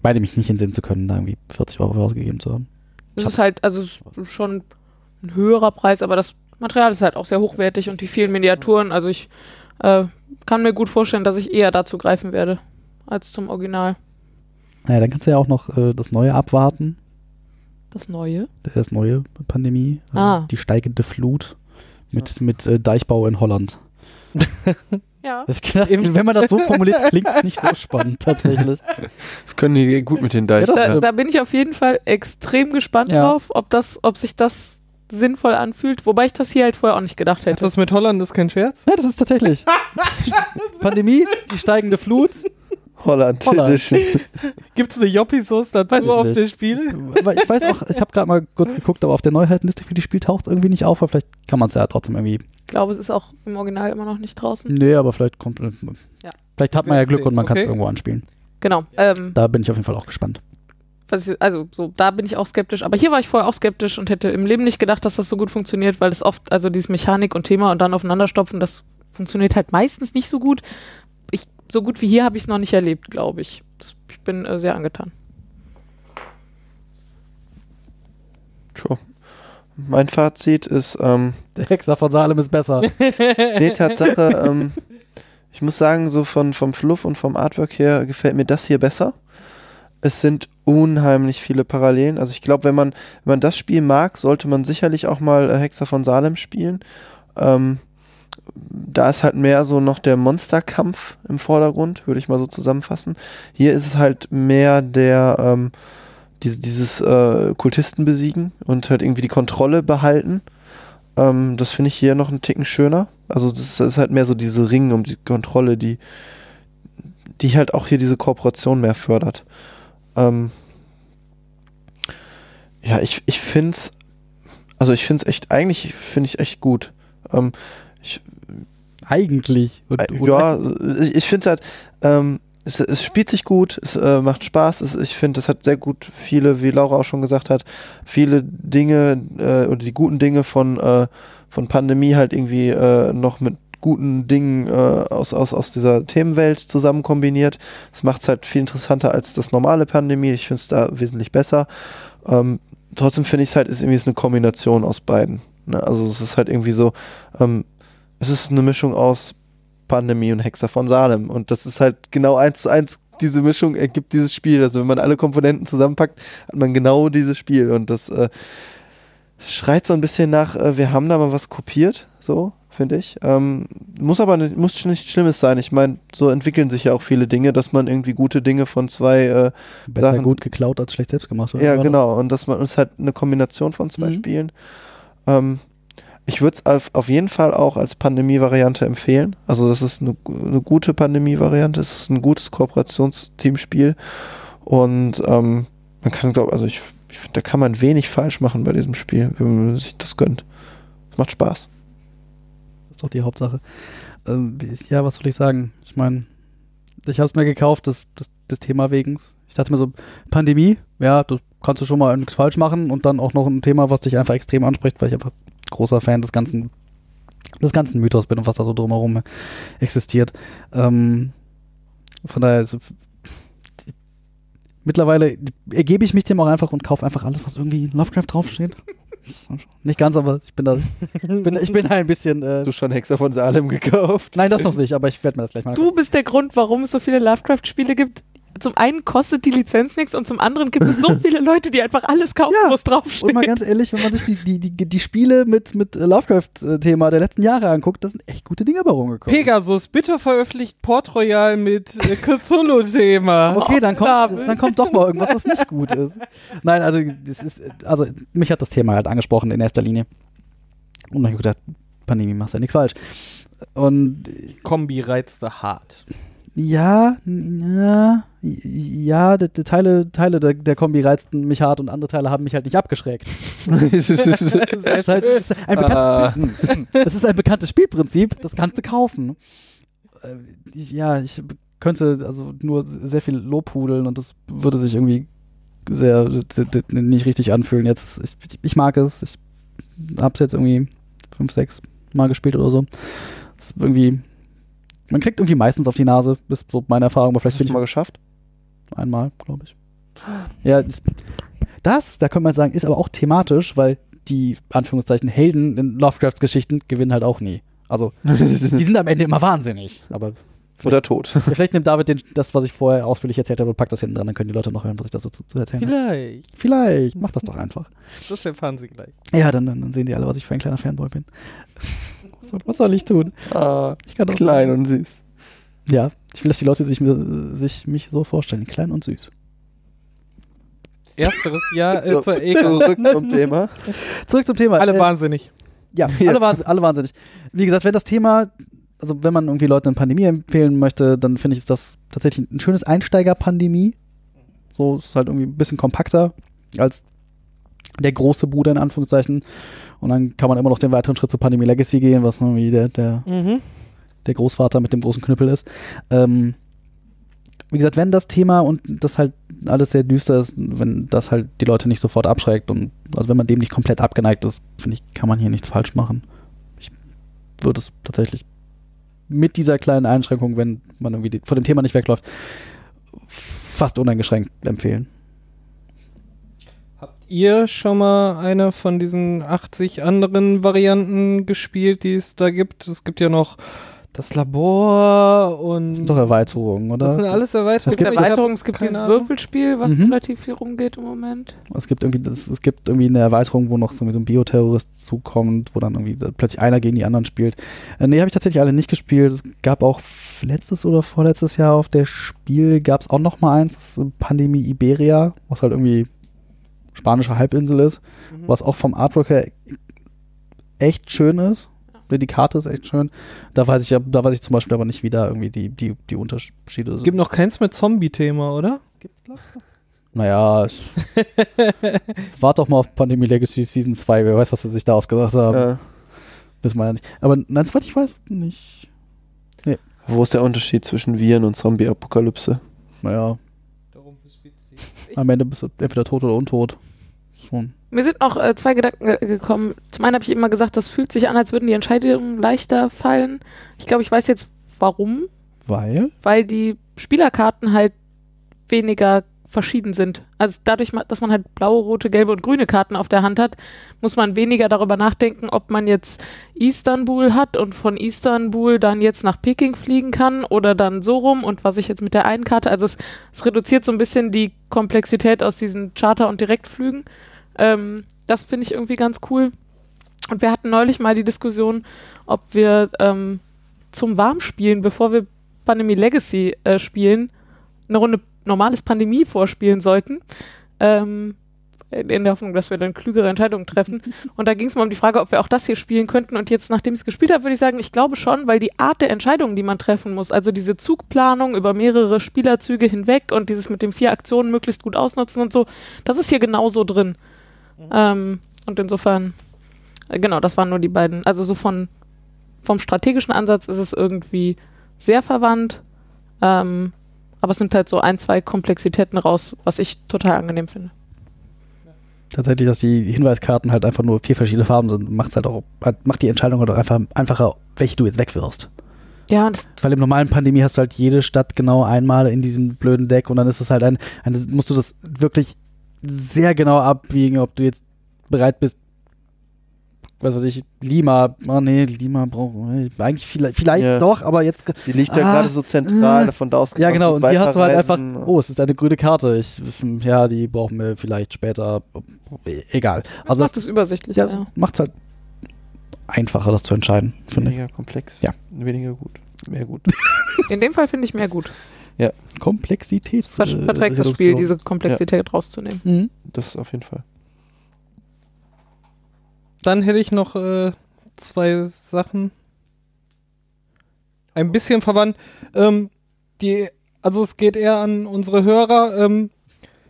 Meine mich nicht entsinnen zu können, da irgendwie 40 Euro für ausgegeben zu haben. es ist halt, also es ist schon ein höherer Preis, aber das Material ist halt auch sehr hochwertig und die vielen Miniaturen, also ich äh, kann mir gut vorstellen, dass ich eher dazu greifen werde als zum Original. Naja, dann kannst du ja auch noch äh, das Neue abwarten. Das Neue? Das neue Pandemie. äh, Ah. Die steigende Flut mit, mit äh, Deichbau in Holland. Ja. Das klingt, wenn man das so formuliert, klingt es nicht so spannend tatsächlich. Das können die gut mit den Deichen. Ja, Da, Ja. da bin ich auf jeden Fall extrem gespannt Ja. drauf, ob das, ob sich das sinnvoll anfühlt, wobei ich das hier halt vorher auch nicht gedacht hätte. Das mit Holland ist kein Scherz? Ja, das ist tatsächlich. Pandemie, die steigende Flut. Holland, Holland. Edition. Gibt es eine Joppi-Sauce Weiß dazu ich auf dem Spiel? Ich weiß auch, ich habe gerade mal kurz geguckt, aber auf der Neuheitenliste für die Spiel taucht es irgendwie nicht auf, aber vielleicht kann man es ja trotzdem irgendwie. Ich glaube, es ist auch im Original immer noch nicht draußen. Nee, aber vielleicht kommt. äh, Ja. Vielleicht hat man ja Glück und man kann es Okay. irgendwo anspielen. Genau. Ähm, Da bin ich auf jeden Fall auch gespannt. was ich, also so, da bin ich auch skeptisch. Aber hier war ich vorher auch skeptisch und hätte im Leben nicht gedacht, dass das so gut funktioniert, weil es oft, also dieses Mechanik und Thema und dann aufeinanderstopfen, das funktioniert halt meistens nicht so gut. Ich, so gut wie hier habe ich es noch nicht erlebt, glaube ich. Das, ich bin äh, sehr angetan. Tja. Mein Fazit ist, ähm, Der Hexer von Salem ist besser. nee, Tatsache, ähm, ich muss sagen, so von, vom Fluff und vom Artwork her gefällt mir das hier besser. Es sind unheimlich viele Parallelen. Also ich glaube, wenn man, wenn man das Spiel mag, sollte man sicherlich auch mal äh, Hexer von Salem spielen. Ähm, da ist halt mehr so noch der Monsterkampf im Vordergrund, würde ich mal so zusammenfassen. Hier ist es halt mehr der, ähm, diese, dieses äh, Kultisten besiegen und halt irgendwie die Kontrolle behalten. Ähm, das finde ich hier noch einen Ticken schöner. Also das ist halt mehr so diese Ringen um die Kontrolle, die, die halt auch hier diese Kooperation mehr fördert. Ähm, ja, ich, ich finde es, also ich finde es echt, eigentlich finde ich echt gut. Ähm, ich, Eigentlich. Und, äh, ja, ich, ich finde halt, ähm, es, es spielt sich gut, es äh, macht Spaß. Es, ich finde, es hat sehr gut viele, wie Laura auch schon gesagt hat, viele Dinge äh, oder die guten Dinge von, äh, von Pandemie halt irgendwie äh, noch mit guten Dingen äh, aus, aus, aus dieser Themenwelt zusammen kombiniert. Das macht es halt viel interessanter als das normale Pandemie. Ich finde es da wesentlich besser. Ähm, trotzdem finde ich es halt, ist irgendwie so eine Kombination aus beiden. Ne? Also es ist halt irgendwie so, ähm, es ist eine Mischung aus Pandemie und Hexer von Salem. Und das ist halt genau eins zu eins, diese Mischung ergibt dieses Spiel. Also wenn man alle Komponenten zusammenpackt, hat man genau dieses Spiel. Und das äh, schreit so ein bisschen nach, äh, wir haben da mal was kopiert, so, finde ich. Ähm, muss aber nicht, muss nicht Schlimmes sein. Ich meine, so entwickeln sich ja auch viele Dinge, dass man irgendwie gute Dinge von zwei äh, Besser Sachen- gut geklaut als schlecht selbst gemacht. oder? ja, genau. Und dass man es ist halt eine Kombination von zwei Mhm. Spielen. Ähm, ich würde es auf, auf jeden Fall auch als Pandemie-Variante empfehlen. Also das ist eine, eine gute Pandemie-Variante. Es ist ein gutes Kooperationsteamspiel. Und ähm, man kann, glaube also ich, ich finde, da kann man wenig falsch machen bei diesem Spiel, wenn man sich das gönnt. Es macht Spaß. Das ist doch die Hauptsache. Ähm, ja, was soll ich sagen? Ich meine, ich habe es mir gekauft, des, des, des Thema wegens. Ich dachte mir so, Pandemie, ja, du kannst du schon mal nichts falsch machen und dann auch noch ein Thema, was dich einfach extrem anspricht, weil ich einfach großer Fan des ganzen, des ganzen Mythos bin und was da so drumherum existiert. Ähm, von daher ist, mittlerweile ergebe ich mich dem auch einfach und kaufe einfach alles, was irgendwie in Lovecraft draufsteht. Nicht ganz, aber ich bin da, bin, ich bin da ein bisschen. Äh, Du schon Hexer von Salem gekauft? Nein, das noch nicht, aber ich werde mir das gleich mal Du bist der Grund, warum es so viele Lovecraft-Spiele gibt. Zum einen kostet die Lizenz nichts und zum anderen gibt es so viele Leute, die einfach alles kaufen, Ja, wo es draufsteht. Und mal ganz ehrlich, wenn man sich die, die, die, die Spiele mit, mit äh, Lovecraft-Thema der letzten Jahre anguckt, das sind echt gute Dinge bei rumgekommen. Pegasus, bitte veröffentlicht Port Royal mit äh, Cthulhu-Thema. Okay, dann kommt, dann kommt doch mal irgendwas, was nicht gut ist. Nein, also, das ist, also mich hat das Thema halt angesprochen in erster Linie. Und dann habe ich gedacht, Pandemie machst ja nichts falsch. Und Kombi reizte hart. Ja, ja, ja, die, die Teile, Teile der, der Kombi reizten mich hart und andere Teile haben mich halt nicht abgeschreckt. Das ist halt, das ist ein, bekannt, das ist ein bekanntes Spielprinzip, das kannst du kaufen. Äh, Ja, ich könnte also nur sehr viel Lobhudeln und das würde sich irgendwie sehr nicht richtig anfühlen. Jetzt, ich, ich mag es. Ich habe es jetzt irgendwie fünf, sechs Mal gespielt oder so. Es ist irgendwie, man kriegt irgendwie meistens auf die Nase, ist so meine Erfahrung, aber vielleicht Hast du mal geschafft? einmal, glaube ich. Ja, das, da könnte man sagen, ist aber auch thematisch, weil die, Anführungszeichen, Helden in Lovecrafts Geschichten gewinnen halt auch nie. Also, die sind am Ende immer wahnsinnig. Aber Oder tot? ja, vielleicht nimmt David den, das, was ich vorher ausführlich erzählt habe, und packt das hinten dran, dann können die Leute noch hören, was ich da so zu, zu erzählen habe. Vielleicht. Vielleicht, mach das doch einfach. Das erfahren sie gleich. Ja, dann, dann, dann sehen die alle, was ich für ein kleiner Fanboy bin. Was soll, was soll ich tun? Ah, Ich kann klein und süß. Ja, ich will, dass die Leute sich, mir- sich mich so vorstellen, klein und süß. Ersteres Jahr äh, So, zur EK. Zurück zum Thema. Zurück zum Thema. Alle Äh, wahnsinnig. Ja, Ja. Alle, wahns alle wahnsinnig. Wie gesagt, wenn das Thema, also wenn man irgendwie Leuten eine Pandemie empfehlen möchte, dann finde ich, ist das tatsächlich ein schönes Einsteiger-Pandemie. So es ist halt irgendwie ein bisschen kompakter als der große Bruder in Anführungszeichen. Und dann kann man immer noch den weiteren Schritt zu Pandemie Legacy gehen, was irgendwie der, der, Mhm. der Großvater mit dem großen Knüppel ist. Ähm, wie gesagt, wenn das Thema und das halt alles sehr düster ist, wenn das halt die Leute nicht sofort abschreckt und also wenn man dem nicht komplett abgeneigt ist, finde ich, kann man hier nichts falsch machen. Ich würde es tatsächlich mit dieser kleinen Einschränkung, wenn man irgendwie die, von dem Thema nicht wegläuft, fast uneingeschränkt empfehlen. Habt ihr schon mal eine von diesen 80 anderen Varianten gespielt, die es da gibt? Es gibt ja noch das Labor und. Das sind doch Erweiterungen, oder? das sind alles Erweiterungen. Es gibt Ich hab Erweiterung, es gibt dieses Ahnung. Würfelspiel, was Mhm. relativ viel rumgeht im Moment. Es gibt irgendwie, das, es gibt irgendwie eine Erweiterung, wo noch so, ein Bioterrorist zukommt, wo dann irgendwie plötzlich einer gegen die anderen spielt. Äh, nee, habe ich tatsächlich alle nicht gespielt. Es gab auch letztes oder vorletztes Jahr auf der Spiel gab es auch noch mal eins, das ist Pandemie Iberia, was halt irgendwie spanische Halbinsel ist, Mhm. was auch vom Artwork her echt schön ist. Die Karte ist echt schön. Da weiß ich, ja- da weiß ich zum Beispiel aber nicht, wie da irgendwie die, die, die Unterschiede Es sind. gibt noch keins mit Zombie-Thema, oder? Naja, ich warte doch mal auf Pandemie Legacy Season 2. Wer weiß, was sie sich da ausgedacht haben. Äh, Wissen wir ja nicht. Aber nein, soweit ich weiß, nicht. wo ist der Unterschied zwischen Viren und Zombie-Apokalypse? Naja, am Ende bist du entweder tot oder untot. Schon. Mir sind noch äh, zwei Gedanken äh, gekommen. Zum einen habe ich immer gesagt, das fühlt sich an, als würden die Entscheidungen leichter fallen. Ich glaube, ich weiß jetzt warum. Weil? Weil die Spielerkarten halt weniger verschieden sind. Also dadurch, dass man halt blaue, rote, gelbe und grüne Karten auf der Hand hat, muss man weniger darüber nachdenken, ob man jetzt Istanbul hat und von Istanbul dann jetzt nach Peking fliegen kann oder dann so rum und was ich jetzt mit der einen Karte, also es, es reduziert so ein bisschen die Komplexität aus diesen Charter- und Direktflügen. Ähm, das finde ich irgendwie ganz cool. Und wir hatten neulich mal die Diskussion, ob wir ähm, zum Warmspielen, bevor wir Pandemie Legacy äh, spielen, eine Runde normales Pandemie vorspielen sollten. Ähm, in in der Hoffnung, dass wir dann klügere Entscheidungen treffen. Und da ging es mal um die Frage, ob wir auch das hier spielen könnten. Und jetzt, nachdem ich es gespielt habe, würde ich sagen, ich glaube schon, weil die Art der Entscheidungen, die man treffen muss, also diese Zugplanung über mehrere Spielerzüge hinweg und dieses mit den vier Aktionen möglichst gut ausnutzen und so, das ist hier genauso drin. Ähm, und insofern, äh, genau, das waren nur die beiden. Also so von vom strategischen Ansatz ist es irgendwie sehr verwandt. Ähm, aber es nimmt halt so ein, zwei Komplexitäten raus, was ich total angenehm finde. Tatsächlich, dass die Hinweiskarten halt einfach nur vier verschiedene Farben sind, macht halt auch, macht die Entscheidung halt auch einfach einfacher, welche du jetzt wegwirfst. Ja, Weil im normalen Pandemie hast du halt jede Stadt genau einmal in diesem blöden Deck und dann ist es halt ein, ein musst du das wirklich sehr genau abwiegen, ob du jetzt bereit bist, was weiß ich, Lima, oh nee, Lima braucht eigentlich vielleicht, vielleicht Ja. doch, aber jetzt Die liegt ja Ah, gerade so zentral, von da aus ja genau, und hier hast du halt einfach, oh, es ist eine grüne Karte. Ich, ja, die brauchen wir vielleicht später. Egal. Das Also macht es übersichtlich. ja, Ja, es macht halt einfacher, das zu entscheiden, finde ich. weniger komplex, Ja. weniger gut, mehr gut. In dem Fall finde ich mehr gut. Komplexitäts Ver verträgt das Spiel, diese Komplexität rauszunehmen. Mhm. Das auf jeden Fall. Dann hätte ich noch äh, zwei Sachen. Ein bisschen verwandt. Ähm, die, also es geht eher an unsere Hörer. Ähm,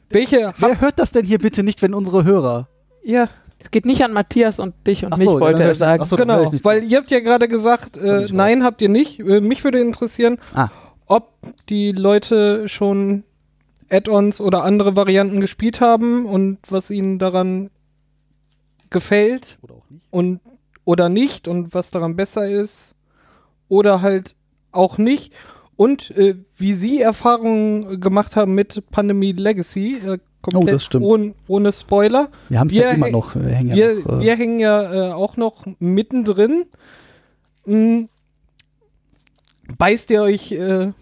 welche Wer hört das denn hier bitte nicht, wenn unsere Hörer? ihr? Es geht nicht an Matthias und dich und Ach mich, so, ja, wollte er ich- sagen. ach so, genau, weil ihr habt ja gerade gesagt, äh, nein, habt ihr nicht. Äh, mich würde interessieren, Ah. Ob die Leute schon Add-ons oder andere Varianten gespielt haben und was ihnen daran gefällt Oder auch nicht. und oder nicht und was daran besser ist oder halt auch nicht und äh, wie sie Erfahrungen gemacht haben mit Pandemie Legacy äh, komplett Oh, das stimmt. Ohne, ohne Spoiler. Wir haben es ja immer noch. Wir hängen Wir, ja noch. Äh, wir hängen ja äh, auch noch mittendrin. Hm. Beißt ihr euch äh,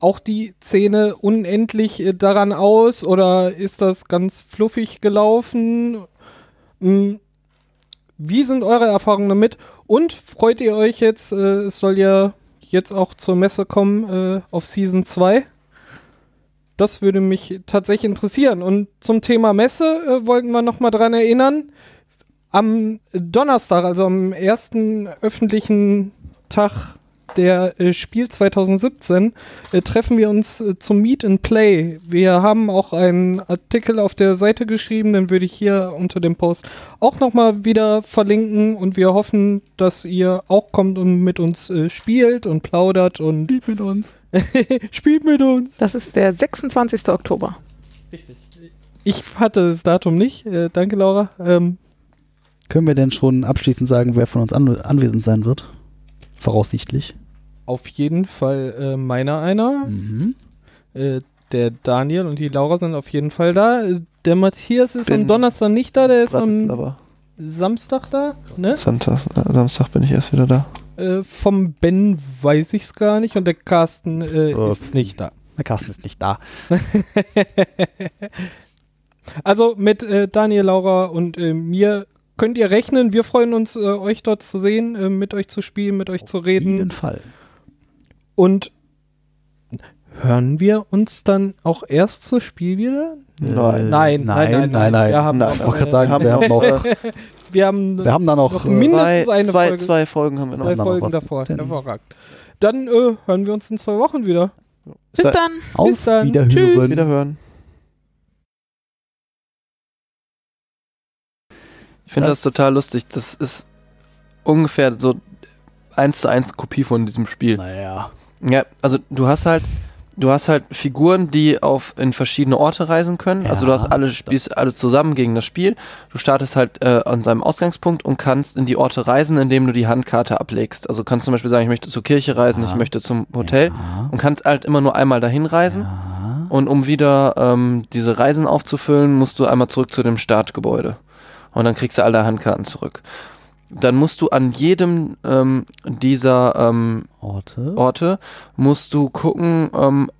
auch die Zähne unendlich äh, daran aus oder ist das ganz fluffig gelaufen? Hm. Wie sind eure Erfahrungen damit? Und freut ihr euch jetzt, äh, es soll ja jetzt auch zur Messe kommen äh, auf Season 2? Das würde mich tatsächlich interessieren. Und zum Thema Messe äh, wollten wir nochmal dran erinnern. Am Donnerstag, also am ersten öffentlichen Tag der äh, Spiel 2017, äh, treffen wir uns äh, zum Meet and Play. Wir haben auch einen Artikel auf der Seite geschrieben, den würde ich hier unter dem Post auch nochmal wieder verlinken und wir hoffen, dass ihr auch kommt und mit uns äh, spielt und plaudert und Spielt mit uns. spielt mit uns. Das ist der 26. Oktober. Ich hatte das Datum nicht. Äh, danke, Laura. Ähm, Können wir denn schon abschließend sagen, wer von uns an anwesend sein wird? Voraussichtlich. Auf jeden Fall äh, meiner einer. Mhm. Äh, der Daniel und die Laura sind auf jeden Fall da. Äh, Der Matthias ist am Bin Donnerstag nicht da, der ist am. Samstag da. Ne? Sonntag, äh, Samstag bin ich erst wieder da. Äh, vom Ben weiß ich es gar nicht und der Carsten äh, Äh, ist nicht da. Der Carsten ist nicht da. Also mit äh, Daniel, Laura und äh, mir könnt ihr rechnen. Wir freuen uns, äh, euch dort zu sehen, äh, mit euch zu spielen, mit euch zu Auf jeden reden. Fall. Und hören wir uns dann auch erst zu Spiel wieder? Nein. Nein, nein, nein, nein. nein. Wir haben Nein, noch, Ich wollte äh, gerade sagen, wir haben noch, wir haben wir haben da noch, noch äh, mindestens Zwei, eine zwei, Folge. zwei Folgen haben wir noch. zwei noch Folgen was. davor. Hervorragend. Dann äh, hören wir uns in zwei Wochen wieder. Bis Da- dann. auf bis dann. Wiederhören. Wiederhören. Ich finde das Das- total lustig. Das ist ungefähr so eins zu eins Kopie von diesem Spiel. Naja. Ja, also du hast halt, du hast halt Figuren, die auf in verschiedene Orte reisen können. also du Ja, hast alle spielst alle zusammen gegen das Spiel. Du startest halt äh, an deinem Ausgangspunkt und kannst in die Orte reisen, indem du die Handkarte ablegst. Also kannst zum Beispiel sagen, ich möchte zur Kirche reisen, Ja. ich möchte zum Hotel Ja. und kannst halt immer nur einmal dahin reisen. Ja. Und um wieder ähm, diese Reisen aufzufüllen, musst du einmal zurück zu dem Startgebäude. Und dann kriegst du alle Handkarten zurück. Dann musst du an jedem ähm, dieser ähm, Orte. Orte musst du gucken, ähm,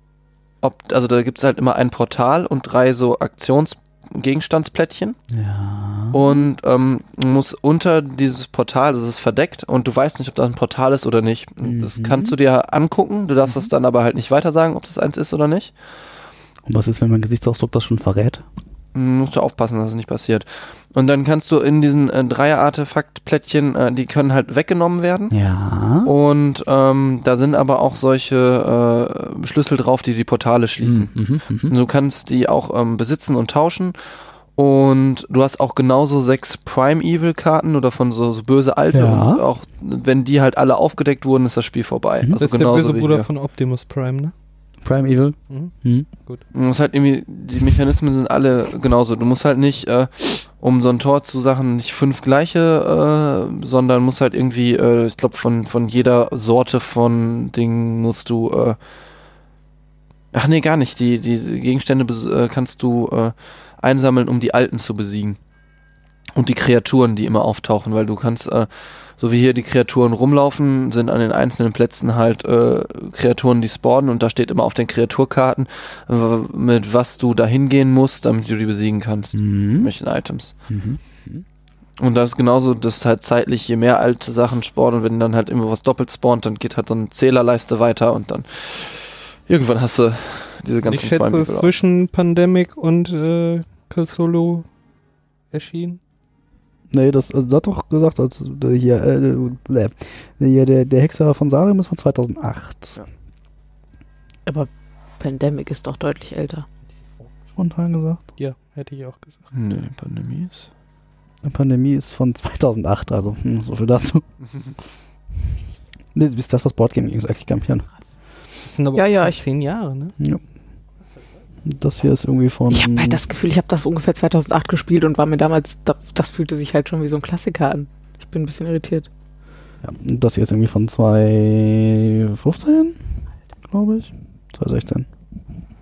ob, also da gibt es halt immer ein Portal und drei so Aktionsgegenstandsplättchen. Ja. Und ähm, du musst unter dieses Portal, das ist verdeckt und du weißt nicht, ob das ein Portal ist oder nicht. Das Mhm. kannst du dir angucken, du darfst das dann aber halt nicht weiter sagen, ob das eins ist oder nicht. Und was ist, wenn mein Gesichtsausdruck das schon verrät? Musst du aufpassen, dass es nicht passiert. Und dann kannst du in diesen äh, Dreier-Artefakt-Plättchen, äh, die können halt weggenommen werden. Ja. Und ähm, da sind aber auch solche äh, Schlüssel drauf, die die Portale schließen. Mhm, mhm, mhm. Du kannst die auch ähm, besitzen und tauschen. Und du hast auch genauso sechs Prime Evil Karten oder von so, so böse Alte. Ja. Und auch wenn die halt alle aufgedeckt wurden, ist das Spiel vorbei. Mhm. Also das ist der böse Bruder hier. von Optimus Prime, ne? Prime Evil. Mhm. Mhm. Du musst halt irgendwie, die Mechanismen sind alle genauso. Du musst halt nicht, äh, um so ein Tor zu Sachen, nicht fünf gleiche, äh, sondern musst halt irgendwie, äh, ich glaube, von, von jeder Sorte von Dingen musst du, äh, ach nee, gar nicht. Die, diese Gegenstände bes- äh, kannst du äh, einsammeln, um die alten zu besiegen. Und die Kreaturen, die immer auftauchen, weil du kannst, äh, so wie hier die Kreaturen rumlaufen, sind an den einzelnen Plätzen halt äh, Kreaturen, die spawnen und da steht immer auf den Kreaturkarten, mit was du da hingehen musst, damit du die besiegen kannst. Mhm. Welchen Items. Mhm. Und das ist genauso, dass halt zeitlich, je mehr alte Sachen spawnen und wenn dann halt immer was doppelt spawnt, dann geht halt so eine Zählerleiste weiter und dann irgendwann hast du diese ganzen ich schätze, zwischen Pandemic und äh, Cthulhu erschienen. Nee, das, also, das hat doch gesagt, als der hier, äh, hier der, der Hexer von Salem ist von 2008. Aber Pandemic ist doch deutlich älter. Spontan gesagt. Ja, hätte ich auch gesagt. Nee, Pandemie ist. Die Pandemie ist von 2008, also hm, so viel dazu. Nee, ist das, was Boardgaming ist, eigentlich kampieren. Das sind aber Ja, ja, zehn Jahre, ne? Ja. Das hier ist irgendwie von. Ich habe halt das Gefühl, ich habe das ungefähr 2008 gespielt und war mir damals, das, das fühlte sich halt schon wie so ein Klassiker an. Ich bin ein bisschen irritiert. Ja, das hier ist irgendwie von 2015, glaube ich. 2016.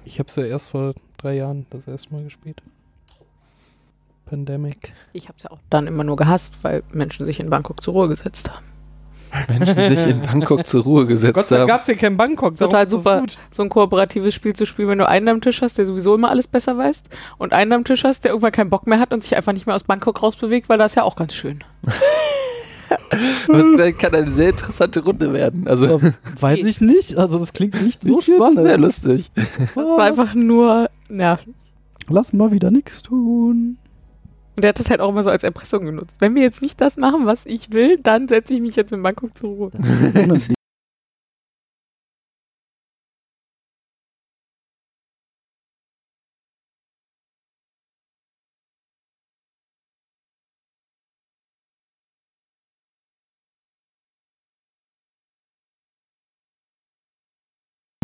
Ich habe es ja erst vor drei Jahren das erste Mal gespielt. Pandemic. Ich habe es ja auch dann immer nur gehasst, weil Menschen sich in Bangkok zur Ruhe gesetzt haben. Menschen sich in Bangkok zur Ruhe gesetzt Gott sei Dank haben. gab es hier kein Bangkok. Total super. gut. So ein kooperatives Spiel zu spielen, wenn du einen am Tisch hast, der sowieso immer alles besser weiß, und einen am Tisch hast, der irgendwann keinen Bock mehr hat und sich einfach nicht mehr aus Bangkok rausbewegt, weil das ist ja auch ganz schön. Das kann eine sehr interessante Runde werden. Also, weiß ich nicht. Also, das klingt nicht so ich finde das sehr spannend. lustig. Das war einfach nur nervig. Lass mal wieder nichts tun. Und der hat das halt auch immer so als Erpressung genutzt. Wenn wir jetzt nicht das machen, was ich will, dann setze ich mich jetzt in Bangkok zur Ruhe.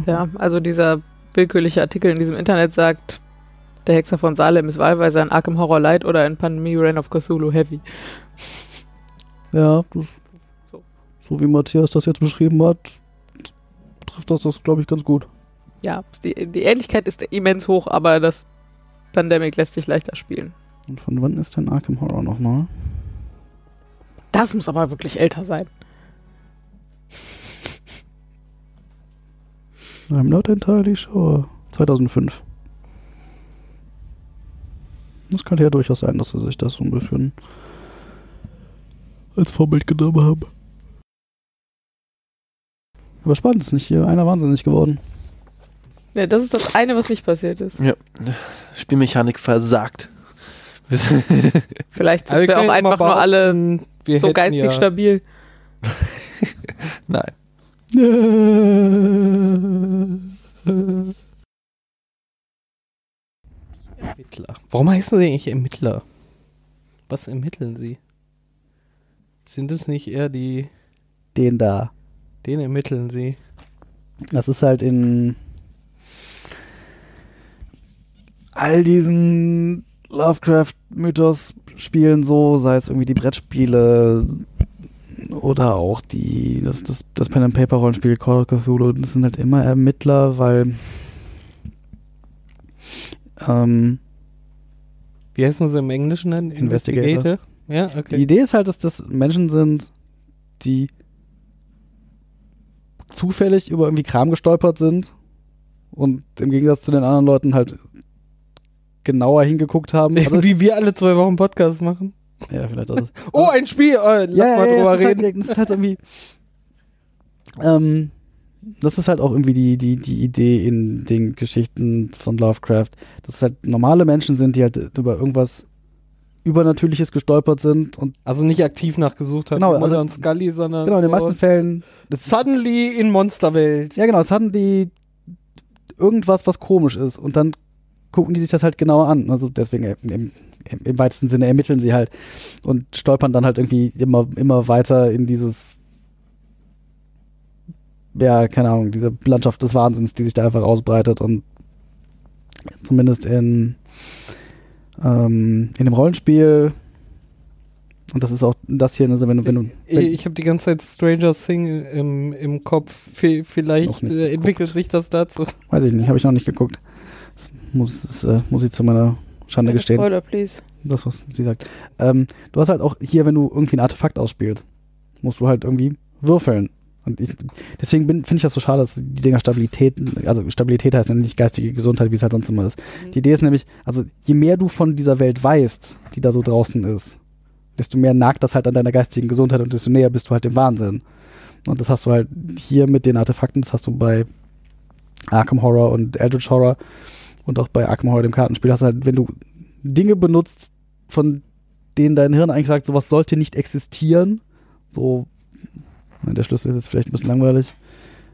Ja, also dieser willkürliche Artikel in diesem Internet sagt, der Hexer von Salem ist wahlweise ein Arkham Horror Light oder ein Pandemie Reign of Cthulhu Heavy. Ja, das, So. so wie Matthias das jetzt beschrieben hat, trifft das das, glaube ich, ganz gut. Ja, die, die Ähnlichkeit ist immens hoch, aber das Pandemic lässt sich leichter spielen. Und von wann ist denn Arkham Horror nochmal? Das muss aber wirklich älter sein. I'm not entirely sure. 2005. Das könnte ja durchaus sein, dass sie sich das so ein bisschen als Vorbild genommen haben. Aber spannend, ist nicht hier einer wahnsinnig geworden. Ja, das ist das eine, was nicht passiert ist. Ja, Spielmechanik versagt. Vielleicht sind wir auch einfach nur alle so geistig ja, stabil. Nein. Ermittler. Warum heißen sie eigentlich Ermittler? Was ermitteln sie? Sind es nicht eher die, Den da. den ermitteln sie? Das ist halt in all diesen Lovecraft-Mythos-Spielen so, sei es irgendwie die Brettspiele oder auch die, das, das, das Pen-and-Paper-Rollenspiel Call of Cthulhu, das sind halt immer Ermittler, weil ähm, Wie heißen sie im Englischen denn? Investigator. Ja, die okay. Idee ist halt, dass das Menschen sind, die zufällig über irgendwie Kram gestolpert sind und im Gegensatz zu den anderen Leuten halt genauer hingeguckt haben. Also, Wie wir alle zwei Wochen Podcast machen. ja, vielleicht das ist. Oh, ein Spiel! Äh, lass ja, mal ja, drüber ja, ist reden. halt, das ist halt irgendwie. Ähm, das ist halt auch irgendwie die, die, die Idee in den Geschichten von Lovecraft, dass es halt normale Menschen sind, die halt über irgendwas Übernatürliches gestolpert sind und Also nicht aktiv nachgesucht haben, Genau, also- und Scully, sondern genau in den meisten Fällen das suddenly in Monsterwelt. Ja, genau, die irgendwas, was komisch ist und dann gucken die sich das halt genauer an. Also deswegen im, im, im weitesten Sinne ermitteln sie halt und stolpern dann halt irgendwie immer, immer weiter in dieses, ja, keine Ahnung, diese Landschaft des Wahnsinns, die sich da einfach ausbreitet und zumindest in, ähm, in dem Rollenspiel und das ist auch das hier, also wenn du, wenn du, wenn, Ich habe die ganze Zeit Stranger Thing im, im Kopf. V vielleicht äh, entwickelt sich das dazu. weiß ich nicht, habe ich noch nicht geguckt. Das muss, das, äh, muss ich zu meiner Schande Keine gestehen. Spoiler, please. das, was sie sagt. Ähm, du hast halt auch hier, wenn du irgendwie ein Artefakt ausspielst, musst du halt irgendwie würfeln. Und ich, deswegen finde ich das so schade, dass die Dinger Stabilität, also Stabilität heißt ja nicht geistige Gesundheit, wie es halt sonst immer ist. Mhm. Die Idee ist nämlich, also je mehr du von dieser Welt weißt, die da so draußen ist, desto mehr nagt das halt an deiner geistigen Gesundheit und desto näher bist du halt dem Wahnsinn. Und das hast du halt hier mit den Artefakten, das hast du bei Arkham Horror und Eldritch Horror und auch bei Arkham Horror dem Kartenspiel, hast du halt, wenn du Dinge benutzt, von denen dein Hirn eigentlich sagt, sowas sollte nicht existieren, so, der Schlüssel ist jetzt vielleicht ein bisschen langweilig,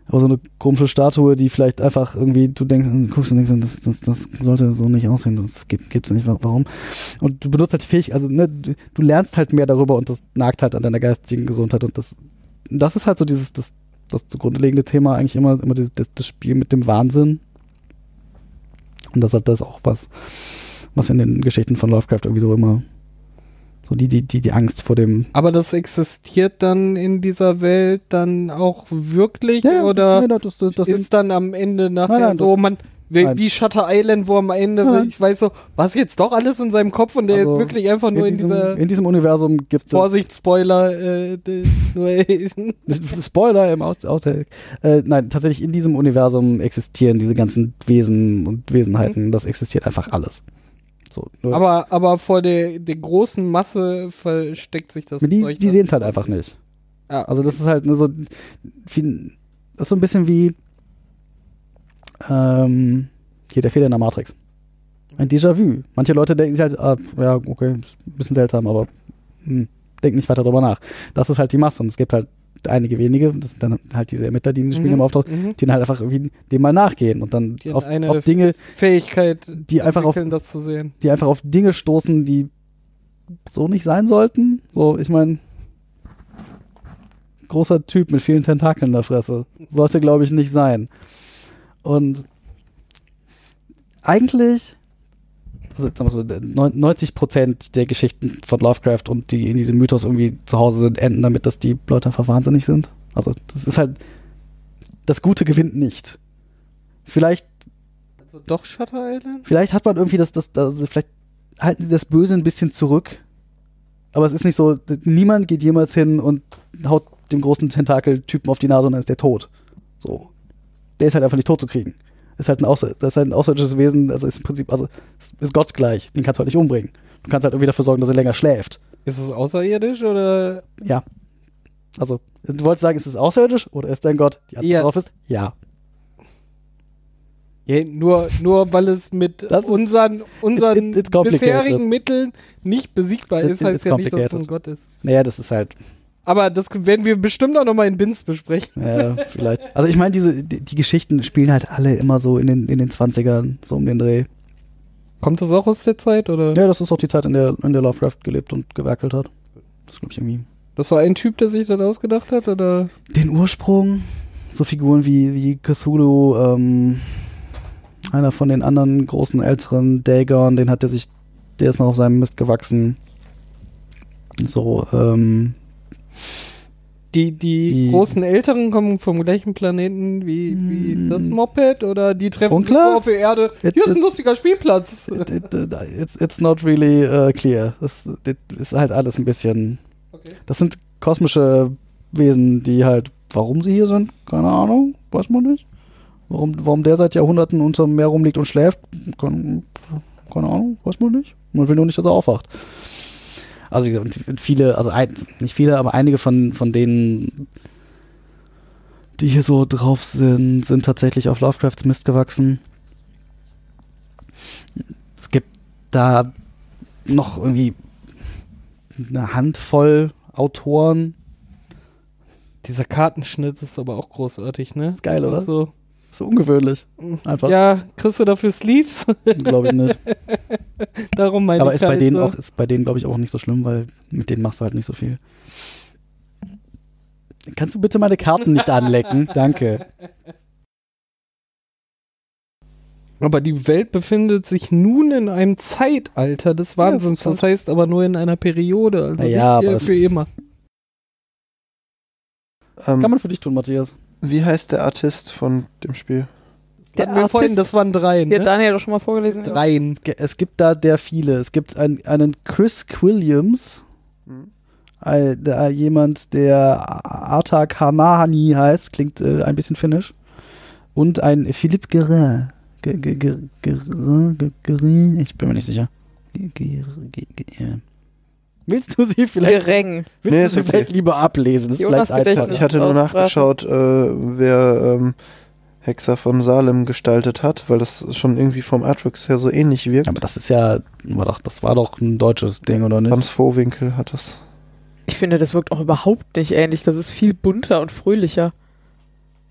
aber so eine komische Statue, die vielleicht einfach irgendwie, du denkst, guckst und denkst, das, das, das sollte so nicht aussehen, das gibt es nicht, wa- warum? Und du benutzt halt Fähigkeit, also ne, du, du lernst halt mehr darüber und das nagt halt an deiner geistigen Gesundheit und das, das ist halt so dieses, das, das zugrunde liegende Thema eigentlich immer, immer dieses, das, das Spiel mit dem Wahnsinn. Und das hat das auch was, was in den Geschichten von Lovecraft irgendwie so immer, so die, die, die, die Angst vor dem, Aber das existiert dann in dieser Welt dann auch wirklich oder nee, das, das, das ist dann am Ende nachher Nein, nein, so, man wie, nein. Shutter Island, wo am Ende, nein. ich weiß so, was jetzt doch alles in seinem Kopf und der Also, jetzt wirklich einfach nur in, diesem, dieser in diesem Universum gibt es Vorsicht, Spoiler, äh, Spoiler im Out Outtake. Äh, nein, tatsächlich in diesem Universum existieren diese ganzen Wesen und Wesenheiten. Das existiert einfach alles. So, aber, aber vor der, der großen Masse versteckt sich das die, Zeug die sehen es halt einfach nicht. Ja, Also das ist halt nur so viel, das ist so ein bisschen wie ähm, hier der Fehler in der Matrix. Ein Déjà-vu. Manche Leute denken sich halt, ah, ja, okay, ist ein bisschen seltsam, aber hm, denken nicht weiter drüber nach. Das ist halt die Masse und es gibt halt einige wenige, das sind dann halt diese Ermittler, die in den Spielen Mhm, immer auftauchen, mhm. die dann halt einfach irgendwie dem mal nachgehen und dann auf, auf Dinge, Fähigkeit, die einfach auf- das zu sehen. die einfach auf Dinge stoßen, die so nicht sein sollten. So, ich meine, großer Typ mit vielen Tentakeln in der Fresse. Sollte, glaube ich, nicht sein. Und eigentlich, also sagen wir so, neun- 90 Prozent der Geschichten von Lovecraft und die in diesem Mythos irgendwie zu Hause sind, enden damit, dass die Leute einfach wahnsinnig sind. Also, das ist halt, das Gute gewinnt nicht. Vielleicht Also doch Shutter Island? Vielleicht hat man irgendwie das, das, also vielleicht halten sie das Böse ein bisschen zurück. Aber es ist nicht so, niemand geht jemals hin und haut dem großen Tentakel-Typen auf die Nase und dann ist der tot. So. Der ist halt einfach nicht tot zu kriegen. Ist halt ein, Außer, das ist halt ein außerirdisches Wesen, also ist im Prinzip, also ist, Gott gleich. Den kannst du halt nicht umbringen. Du kannst halt irgendwie dafür sorgen, dass er länger schläft. Ist es außerirdisch oder? Ja. Also, du wolltest sagen, ist es außerirdisch oder ist dein Gott? Die Antwort Ja. darauf ist ja. Ja, nur, nur weil es mit Das unseren, unseren it- complicated. bisherigen Mitteln nicht besiegbar It- ist, it- heißt ja nicht, dass es ein. Gott ist. Naja, das ist halt, Aber das werden wir bestimmt auch nochmal in Bins besprechen. Ja, vielleicht. Also ich meine, diese, die, die Geschichten spielen halt alle immer so in den, in den 20ern, so um den Dreh. Kommt das auch aus der Zeit oder? Ja, das ist auch die Zeit, in der, in der Lovecraft gelebt und gewerkelt hat. Das glaube ich irgendwie. Das war ein Typ, der sich das ausgedacht hat oder? Den Ursprung, so Figuren wie, wie Cthulhu, ähm, einer von den anderen großen älteren Dagon, den hat der sich, der ist noch auf seinem Mist gewachsen. So, ähm, Die, die, Die- großen Älteren kommen vom gleichen Planeten wie, wie Mm. das Moped oder die treffen sich Unklar. nur auf der Erde. It- Hier ist ein it- lustiger Spielplatz. it, it, it, it's, it's not really uh, clear. Das, das ist halt alles ein bisschen Okay. Das sind kosmische Wesen, die halt, warum sie hier sind, keine Ahnung, weiß man nicht. Warum, warum der seit Jahrhunderten unterm Meer rumliegt und schläft, keine, keine Ahnung, weiß man nicht. Man will nur nicht, dass er aufwacht. Also viele, also ein, nicht viele, aber einige von, von denen, die hier so drauf sind, sind tatsächlich auf Lovecrafts Mist gewachsen. Es gibt da noch irgendwie eine Handvoll Autoren. Dieser Kartenschnitt ist aber auch großartig, ne? Ist geil, Das oder? So, So ungewöhnlich. Einfach. ja, kriegst du dafür Sleeves? Glaube ich nicht. Darum meine Aber ich ist bei denen so. auch, ist bei denen, glaube ich, auch nicht so schlimm, weil mit denen machst du halt nicht so viel. Kannst du bitte meine Karten nicht anlecken? Danke. Aber die Welt befindet sich nun in einem Zeitalter des Wahnsinns. das ist das heißt aber nur in einer Periode. Also Naja, nicht aber- für immer. Ähm, Kann man für dich tun, Matthias. Wie heißt der Artist von dem Spiel? Der wir vorhin, das waren drei, Die hat ne? Daniel doch schon mal vorgelesen. Dreien. Es gibt da der viele. Es gibt ein, einen Chris Williams, Mhm. äh, der, jemand, der Artak Hamahani heißt, klingt äh, ein bisschen finnisch. Und ein Philippe Guerin. Ge- Guerin, Guerin, ich bin mir nicht sicher. Äh. Willst du sie vielleicht, Gereng. willst Nee, du sie okay. vielleicht lieber ablesen? Das Jonas einfacher. Ich hatte nur nachgeschaut, äh, wer ähm, Hexer von Salem gestaltet hat, weil das schon irgendwie vom Artworks her so ähnlich wirkt. Aber das ist ja, war doch, das war doch ein deutsches Ding, oder nicht? Hans Vohwinkel hat das. Ich finde, das wirkt auch überhaupt nicht ähnlich. Das ist viel bunter und frühlicher.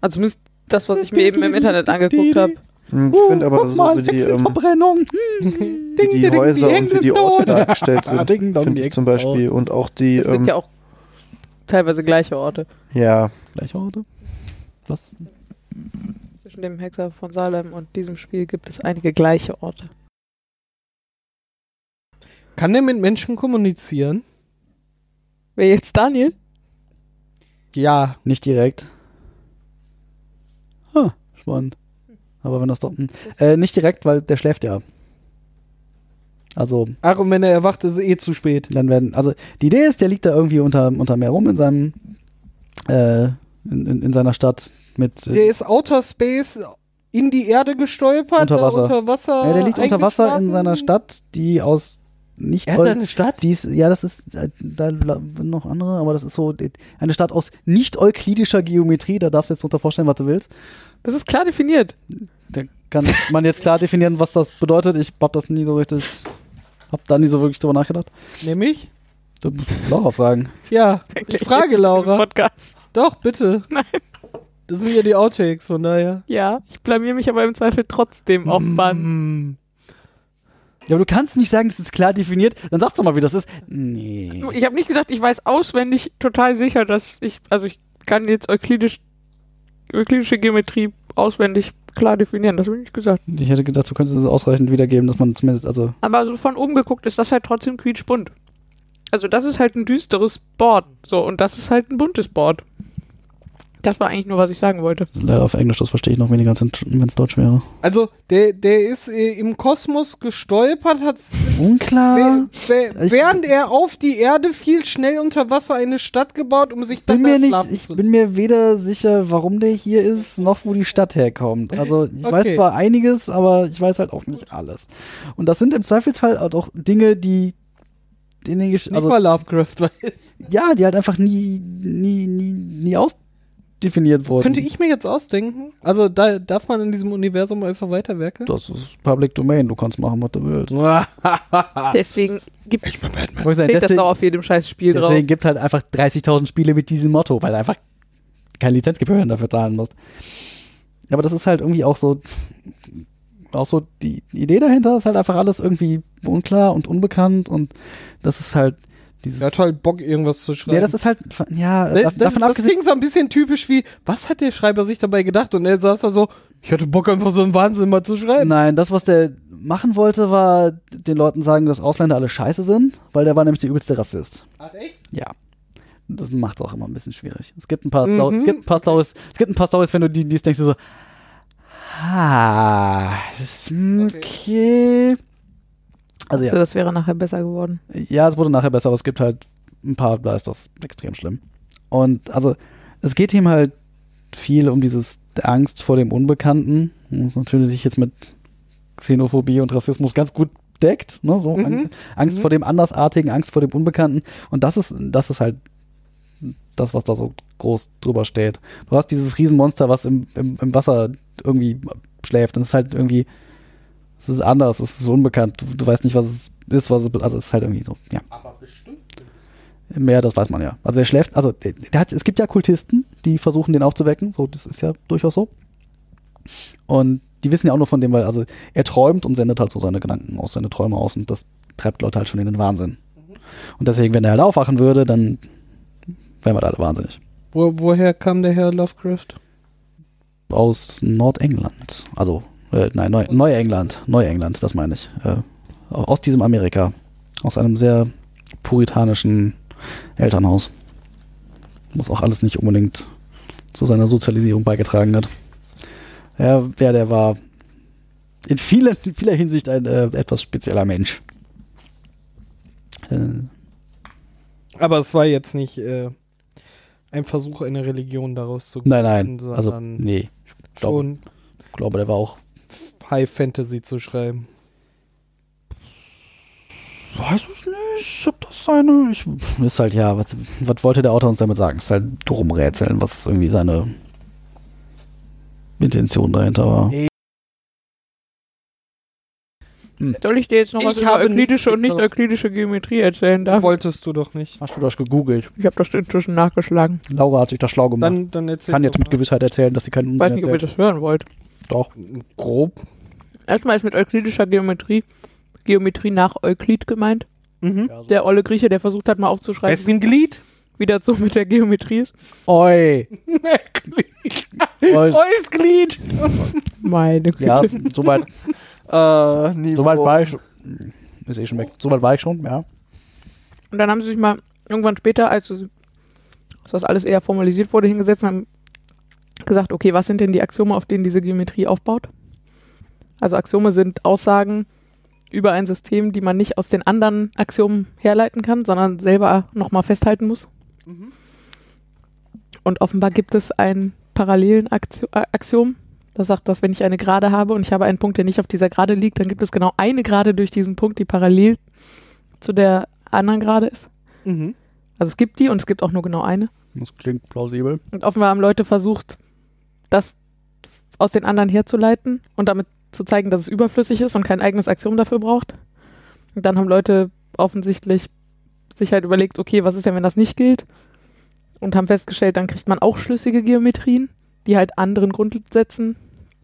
Also zumindest das, was ich mir eben im Internet angeguckt habe. Hm, Ich finde aber so, wie die, ähm, Verbrennung. wie die Häuser und wie die Orte dargestellt sind, Ding dong, finde die ich zum Beispiel. Und auch die, Das sind ähm, ja auch teilweise gleiche Orte. ja, Gleiche Orte? Was? Zwischen dem Hexer von Salem und diesem Spiel gibt es einige gleiche Orte. Kann der mit Menschen kommunizieren? Wer jetzt Daniel? Ja. Nicht direkt. Ah, spannend. Aber wenn das doch. hm. Äh, nicht direkt, weil der schläft ja. Also, Ach, und wenn er erwacht, ist es eh zu spät. dann werden. Also, die Idee ist, der liegt da irgendwie unter, unter Meer rum in seinem. Äh, in, in, in seiner Stadt mit. äh, Der ist Outer Space in die Erde gestolpert. Unter Wasser. Unter Wasser ja, der liegt unter Wasser in seiner Stadt, die aus nicht Er hat eine Stadt? Ist, ja, das ist, äh, da noch andere, aber das ist so eine Stadt aus nicht-euklidischer Geometrie, da darfst du jetzt drunter vorstellen, was du willst. Das ist klar definiert. Kann man jetzt klar definieren, was das bedeutet. Ich hab das nie so richtig, hab da nie so wirklich drüber nachgedacht. Nämlich? Du musst Laura fragen. Ja, ich frage Laura. Podcast. Doch, bitte. Nein. Das sind ja die Outtakes, von daher. Ja, ich blamier mich aber im Zweifel trotzdem auf Band. Mm. Ja, aber du kannst nicht sagen, das ist klar definiert. Dann sag doch mal, wie das ist. Nee. Ich habe nicht gesagt, ich weiß auswendig total sicher, dass ich, also ich kann jetzt euklidisch, euklidische Geometrie auswendig klar definieren, das habe ich nicht gesagt. Ich hätte gedacht, du könntest es ausreichend wiedergeben, dass man zumindest, also, Aber so von oben geguckt ist das halt trotzdem quietschbunt. Also das ist halt ein düsteres Board, so, und das ist halt ein buntes Board. Das war eigentlich nur, was ich sagen wollte. leider auf Englisch, das verstehe ich noch weniger, wenn es Deutsch wäre. Also, der, der ist äh, im Kosmos gestolpert, hat Unklar. Ich- während er auf die Erde fiel, schnell unter Wasser eine Stadt gebaut, um sich dann bin mir da nicht, ich bin mir weder sicher, warum der hier ist, noch wo die Stadt herkommt. Also ich weiß Okay. zwar einiges, aber ich weiß halt auch nicht alles. Und das sind im Zweifelsfall halt auch Dinge, die in den Gesch Nicht also mal Lovecraft weiß. ja, die halt einfach nie, nie, nie, nie ausdefiniert wurden. Das könnte ich mir jetzt ausdenken. Also, da darf man in diesem Universum einfach weiterwerken. Das ist Public Domain, du kannst machen, was du willst. Deswegen gibt steht das deswegen doch auf jedem scheiß Spiel drauf. deswegen gibt es halt einfach 30.000 Spiele mit diesem Motto, weil du einfach keine Lizenzgebühren dafür zahlen musst. Aber das ist halt irgendwie auch so, auch so die Idee dahinter ist halt einfach alles irgendwie unklar und unbekannt und das ist halt dieses. Er hat halt Bock, irgendwas zu schreiben. ja, das ist halt, ja, das, da- das, davon das abgesehen. klingt so ein bisschen typisch wie, was hat der Schreiber sich dabei gedacht? Und er saß da so, ich hatte Bock, einfach so einen Wahnsinn mal zu schreiben. Nein, das, was der machen wollte, war den Leuten sagen, dass Ausländer alle scheiße sind, weil der war nämlich der übelste Rassist. Ach, echt? Ja. Das macht es auch immer ein bisschen schwierig. Es gibt ein paar, Mhm. Sto- es gibt ein paar Stories, es gibt ein paar Stories, wenn du die liest, denkst du so, das ist mm, okay. Also ja, Das wäre nachher besser geworden. ja, es wurde nachher besser, aber es gibt halt ein paar, da ist das extrem schlimm. Und also, es geht ihm halt viel um dieses Angst vor dem Unbekannten, was natürlich sich jetzt mit Xenophobie und Rassismus ganz gut deckt, ne? So Mhm. Ang- Angst Mhm. vor dem Andersartigen, Angst vor dem Unbekannten. Und das ist, das ist halt das, was da so groß drüber steht. Du hast dieses Riesenmonster, was im, im, im Wasser irgendwie schläft. Und es ist halt irgendwie, es ist anders, es ist unbekannt. Du, du weißt nicht, was es ist, was es, also es ist halt irgendwie so, ja. Aber bestimmt. Mehr, das weiß man ja. Also er schläft, also der, der hat, es gibt ja Kultisten, die versuchen, den aufzuwecken. So, das ist ja durchaus so. Und die wissen ja auch nur von dem, weil, also er träumt und sendet halt so seine Gedanken aus, seine Träume aus und das treibt Leute halt schon in den Wahnsinn. Und deswegen, wenn er halt aufwachen würde, dann wären wir da alle wahnsinnig. Wo, woher kam der Herr Lovecraft? Aus Nordengland. Also, äh, nein, Neu Neuengland. Neuengland, das meine ich. Äh, aus diesem Amerika. Aus einem sehr puritanischen Elternhaus. Was auch alles nicht unbedingt zu seiner Sozialisierung beigetragen hat. Ja, der, der war in vieler, in vieler Hinsicht ein äh, etwas spezieller Mensch. Äh, Aber es war jetzt nicht äh, ein Versuch, eine Religion daraus zu nein, nein. sondern Also, nee. Ich glaube, glaube, der war auch. High Fantasy zu schreiben. Weiß ich nicht, ob das seine. Ich, ist halt, ja, was, was wollte der Autor uns damit sagen? Ist halt rumrätseln, was irgendwie seine Intention dahinter war. Soll ich dir jetzt noch was Ich über euklidische und nicht euklidische Geometrie erzählen darf? Wolltest du doch nicht. Hast du das gegoogelt? Ich habe das inzwischen nachgeschlagen. Laura hat sich das schlau gemacht. Dann, dann erzähl kann jetzt mit mal. Gewissheit erzählen, dass sie keinen Ich Unsinn weiß nicht, ob ihr das hören wollt. Doch. grob. Erstmal ist mit euklidischer Geometrie Geometrie nach Euklid gemeint. Mhm. Der olle Grieche, der versucht hat, mal aufzuschreiben, Wessen Glied? wie das so mit der Geometrie ist. Oi. Oi. Neues Glied. Meine Güte. Ja, soweit Äh, soweit war ich schon. Ist eh schon weg. Soweit war ich schon, ja. Und dann haben sie sich mal irgendwann später, als das alles eher formalisiert wurde, hingesetzt und haben gesagt, okay, was sind denn die Axiome, auf denen diese Geometrie aufbaut? Also Axiome sind Aussagen über ein System, die man nicht aus den anderen Axiomen herleiten kann, sondern selber nochmal festhalten muss. Mhm. Und offenbar gibt es ein parallelen äh, Axiom, das sagt, dass wenn ich eine Gerade habe und ich habe einen Punkt, der nicht auf dieser Gerade liegt, dann gibt es genau eine Gerade durch diesen Punkt, die parallel zu der anderen Gerade ist. Mhm. Also es gibt die und es gibt auch nur genau eine. Das klingt plausibel. Und offenbar haben Leute versucht, das aus den anderen herzuleiten und damit zu zeigen, dass es überflüssig ist und kein eigenes Axiom dafür braucht. Und dann haben Leute offensichtlich sich halt überlegt, okay, was ist denn, wenn das nicht gilt? Und haben festgestellt, dann kriegt man auch schlüssige Geometrien, die halt anderen Grundsätzen.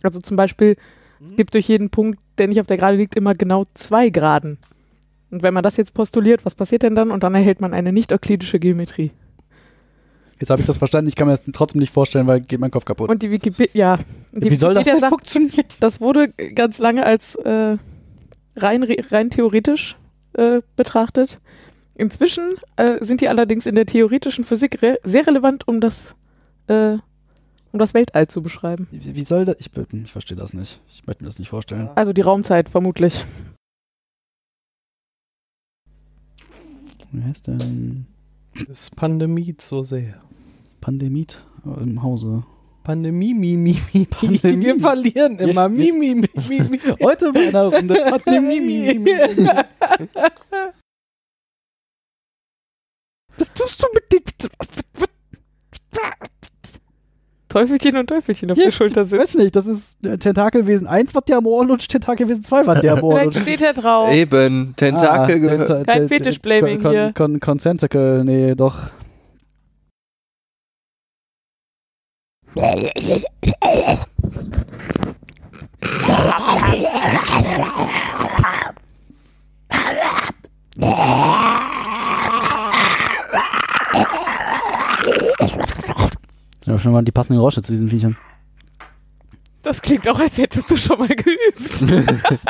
Also zum Beispiel, es gibt durch jeden Punkt, der nicht auf der Gerade liegt, immer genau zwei Geraden. Und wenn man das jetzt postuliert, was passiert denn dann? Und dann erhält man eine nicht-euklidische Geometrie. Jetzt habe ich das verstanden. Ich kann mir das trotzdem nicht vorstellen, weil geht mein Kopf kaputt. Und die Wikipedia, ja. Die Wie soll das Wikipedia denn sagt, funktionieren? das wurde ganz lange als äh, rein, re- rein theoretisch äh, betrachtet. Inzwischen äh, sind die allerdings in der theoretischen Physik re sehr relevant, um das, äh, um das Weltall zu beschreiben. Wie, wie soll das? Ich, ich verstehe das nicht. Ich möchte mir das nicht vorstellen. Also die Raumzeit vermutlich. Wie heißt denn? Das Pandemie so sehr. Pandemit im Hause. Pandemie, mi, mi, mi. Pandemie. Wir verlieren immer. Mi, wir- mi, mi, mi. Heute bei einer Runde Pandemie. mi, mi, mi. Was tust du mit dem? Teufelchen und Teufelchen auf Ja, der Schulter Ich sind. weiß nicht, das ist äh, Tentakelwesen 1, was dir am Ohr lutscht, Tentakelwesen 2, was dir am Ohr Vielleicht lutscht. steht er drauf. Eben, Tentakel Ah, Kein Fetischblaming hier. Con, Consentacle, nee, doch. Ja, schon mal die passenden Geräusche zu diesen Viechern. Das klingt auch, als hättest du schon mal geübt.